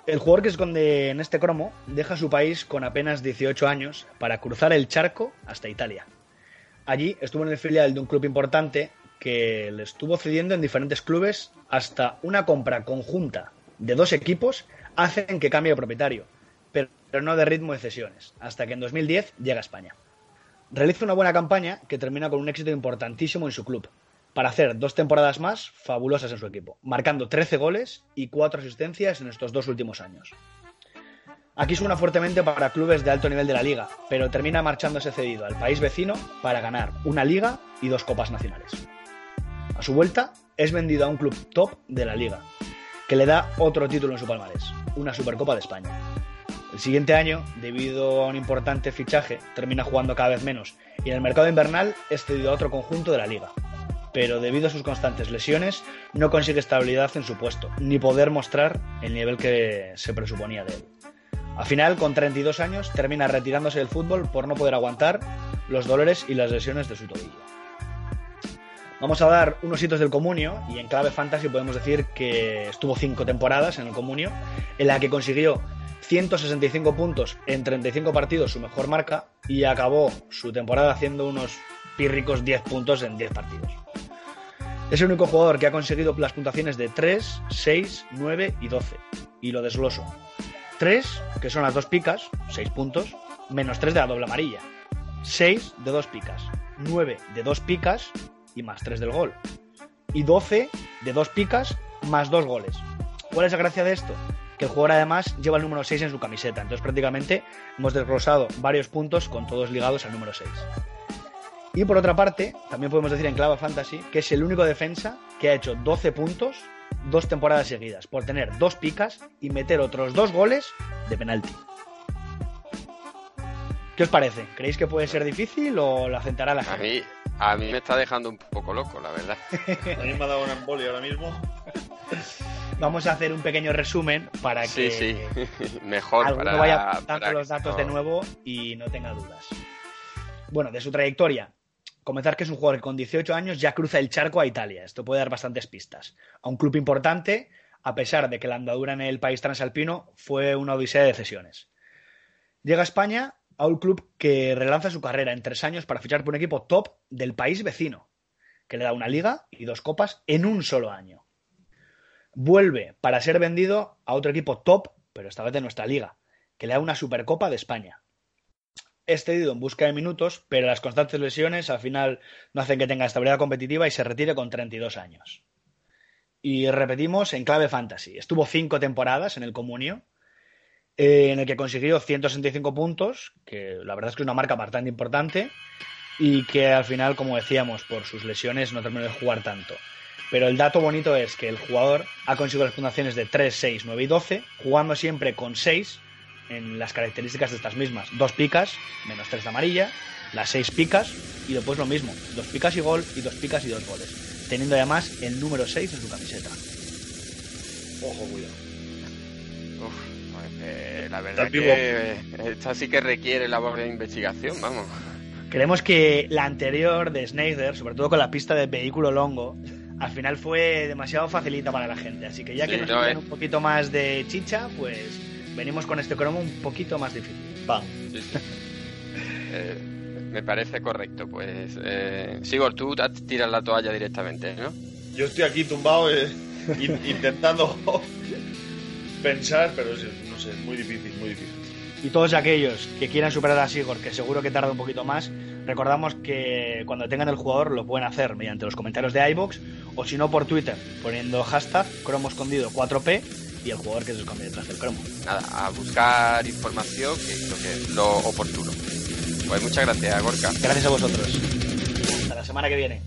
El jugador que esconde en este cromo deja su país con apenas 18 años para cruzar el charco hasta Italia. Allí estuvo en el filial de un club importante que le estuvo cediendo en diferentes clubes hasta una compra conjunta de dos equipos hacen que cambie de propietario pero no de ritmo de cesiones, hasta que en 2010 llega a España. Realiza una buena campaña que termina con un éxito importantísimo en su club, para hacer dos temporadas más fabulosas en su equipo, marcando 13 goles y 4 asistencias en estos dos últimos años. Aquí suena fuertemente para clubes de alto nivel de la liga, pero termina marchándose cedido al país vecino para ganar una liga y dos copas nacionales. A su vuelta, es vendido a un club top de la liga, que le da otro título en su palmarés, una Supercopa de España. El siguiente año, debido a un importante fichaje, termina jugando cada vez menos y en el mercado invernal es cedido a otro conjunto de la liga. Pero debido a sus constantes lesiones, no consigue estabilidad en su puesto, ni poder mostrar el nivel que se presuponía de él. Al final, con 32 años, termina retirándose del fútbol por no poder aguantar los dolores y las lesiones de su tobillo. Vamos a dar unos hitos del Comunio y en clave fantasy podemos decir que estuvo cinco temporadas en el Comunio, en la que consiguió 165 puntos en 35 partidos, su mejor marca, y acabó su temporada haciendo unos pírricos 10 puntos en 10 partidos. Es el único jugador que ha conseguido las puntuaciones de 3, 6, 9 y 12. Y lo desgloso. 3, que son las dos picas, 6 puntos, menos 3 de la doble amarilla. 6 de dos picas, 9 de dos picas y más 3 del gol. Y 12 de dos picas más 2 goles. ¿Cuál es la gracia de esto? Que el jugador además lleva el número 6 en su camiseta. Entonces prácticamente hemos desglosado varios puntos con todos ligados al número 6. Y por otra parte, también podemos decir en clave fantasy que es el único defensa que ha hecho 12 puntos dos temporadas seguidas por tener dos picas y meter otros dos goles de penalti. ¿Qué os parece? ¿Creéis que puede ser difícil o la aceptará la gente? A mí, a mí me está dejando un poco loco, la verdad. (laughs) a mí me ha dado una embolia ahora mismo. (laughs) vamos a hacer un pequeño resumen para que sí, sí. (laughs) mejor para, no vaya dando los datos de nuevo y no tenga dudas. Bueno, de su trayectoria. Comenzar que es un jugador que con 18 años ya cruza el charco a Italia. Esto puede dar bastantes pistas. A un club importante, a pesar de que la andadura en el país transalpino fue una odisea de cesiones. Llega a España a un club que relanza su carrera en tres años para fichar por un equipo top del país vecino, que le da una liga y dos copas en un solo año vuelve para ser vendido a otro equipo top, pero esta vez de nuestra liga, que le da una Supercopa de España. Es cedido en busca de minutos, pero las constantes lesiones al final no hacen que tenga estabilidad competitiva y se retire con 32 años. Y repetimos en clave fantasy. Estuvo cinco temporadas en el Comunio, eh, en el que consiguió 165 puntos, que la verdad es que es una marca bastante importante, y que al final, como decíamos, por sus lesiones no terminó de jugar tanto. Pero el dato bonito es que el jugador ha conseguido las puntuaciones de 3, 6, 9 y 12, jugando siempre con 6 en las características de estas mismas. Dos picas, menos tres de amarilla, las seis picas y después lo mismo, dos picas y gol y dos picas y dos goles, teniendo además el número 6 en su camiseta. Ojo, cuidado. Uf, pues, eh, la verdad que eh, esta sí que requiere labor de investigación, vamos. Creemos que la anterior de Snyder, sobre todo con la pista de vehículo longo, al final fue demasiado facilita para la gente. Así que ya que Sí, nos no, piden eh. un poquito más de chicha, pues venimos con este cromo un poquito más difícil. Pam. Sí, sí. Eh, me parece correcto, pues. Eh, Sigor, tú tiras la toalla directamente, ¿no? Yo estoy aquí tumbado eh, in- (laughs) intentando (laughs) pensar, pero es- no sé, es muy difícil, muy difícil. Y todos aquellos que quieran superar a Sigor, que seguro que tarda un poquito más, recordamos que cuando tengan el jugador lo pueden hacer mediante los comentarios de iBox o si no por Twitter, poniendo hashtag cromo escondido 4P y el jugador que se esconde detrás del cromo. Nada, a buscar información, que creo que es lo oportuno. Pues muchas gracias, Gorka. Gracias a vosotros. Hasta la semana que viene.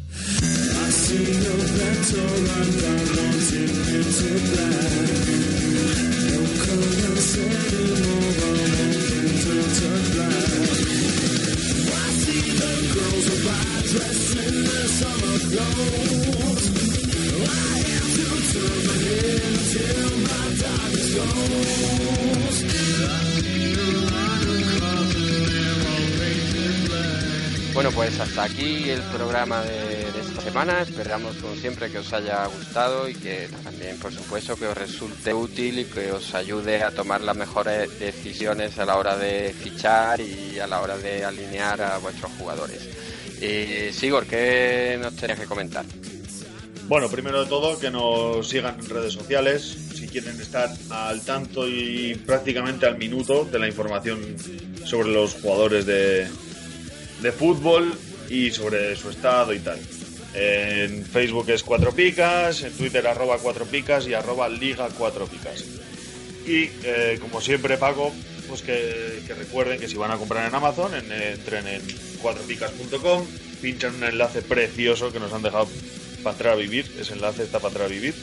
Bueno, pues hasta aquí el programa de, semana. Esperamos, como siempre, que os haya gustado y que también, por supuesto, que os resulte útil y que os ayude a tomar las mejores decisiones a la hora de fichar y a la hora de alinear a vuestros jugadores. Y Sigor, ¿qué nos tenías que comentar? Bueno, primero de todo, que nos sigan en redes sociales si quieren estar al tanto y prácticamente al minuto de la información sobre los jugadores de, de fútbol y sobre su estado y tal. En Facebook es Cuatro Picas, en Twitter arroba Cuatro Picas y arroba Liga Cuatro Picas. Y eh, como siempre, Paco, pues que, recuerden que si van a comprar en Amazon, en- entren en cuatropicas.com, pinchan un enlace precioso que nos han dejado para entrar a vivir. Ese enlace está para entrar a vivir.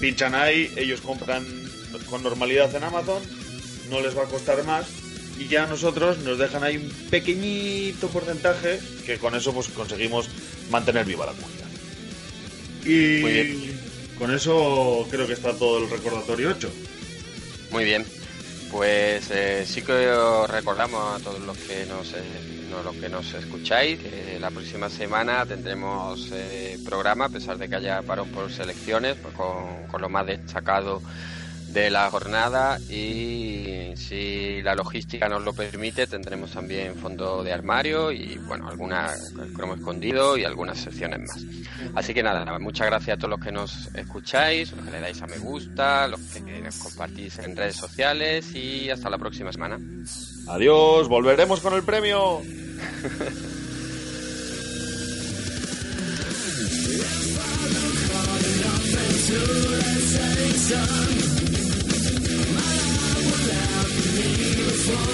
Pinchan ahí, ellos compran con normalidad en Amazon, no les va a costar más. Y ya nosotros nos dejan ahí un pequeñito porcentaje que con eso pues conseguimos mantener viva la cuenta. Y Muy bien. con eso creo que está todo el recordatorio hecho. Muy bien. Pues eh, sí que os recordamos a todos los que nos, eh, no, los que nos escucháis que la próxima semana tendremos eh, programa, a pesar de que haya parón por selecciones, pues con, con lo más destacado de la jornada y si la logística nos lo permite tendremos también fondo de armario y bueno alguna el cromo escondido y algunas secciones más así que nada muchas gracias a todos los que nos escucháis los que le dais a me gusta los que nos compartís en redes sociales y hasta la próxima semana Adiós, volveremos con el premio. (laughs) Leave us all.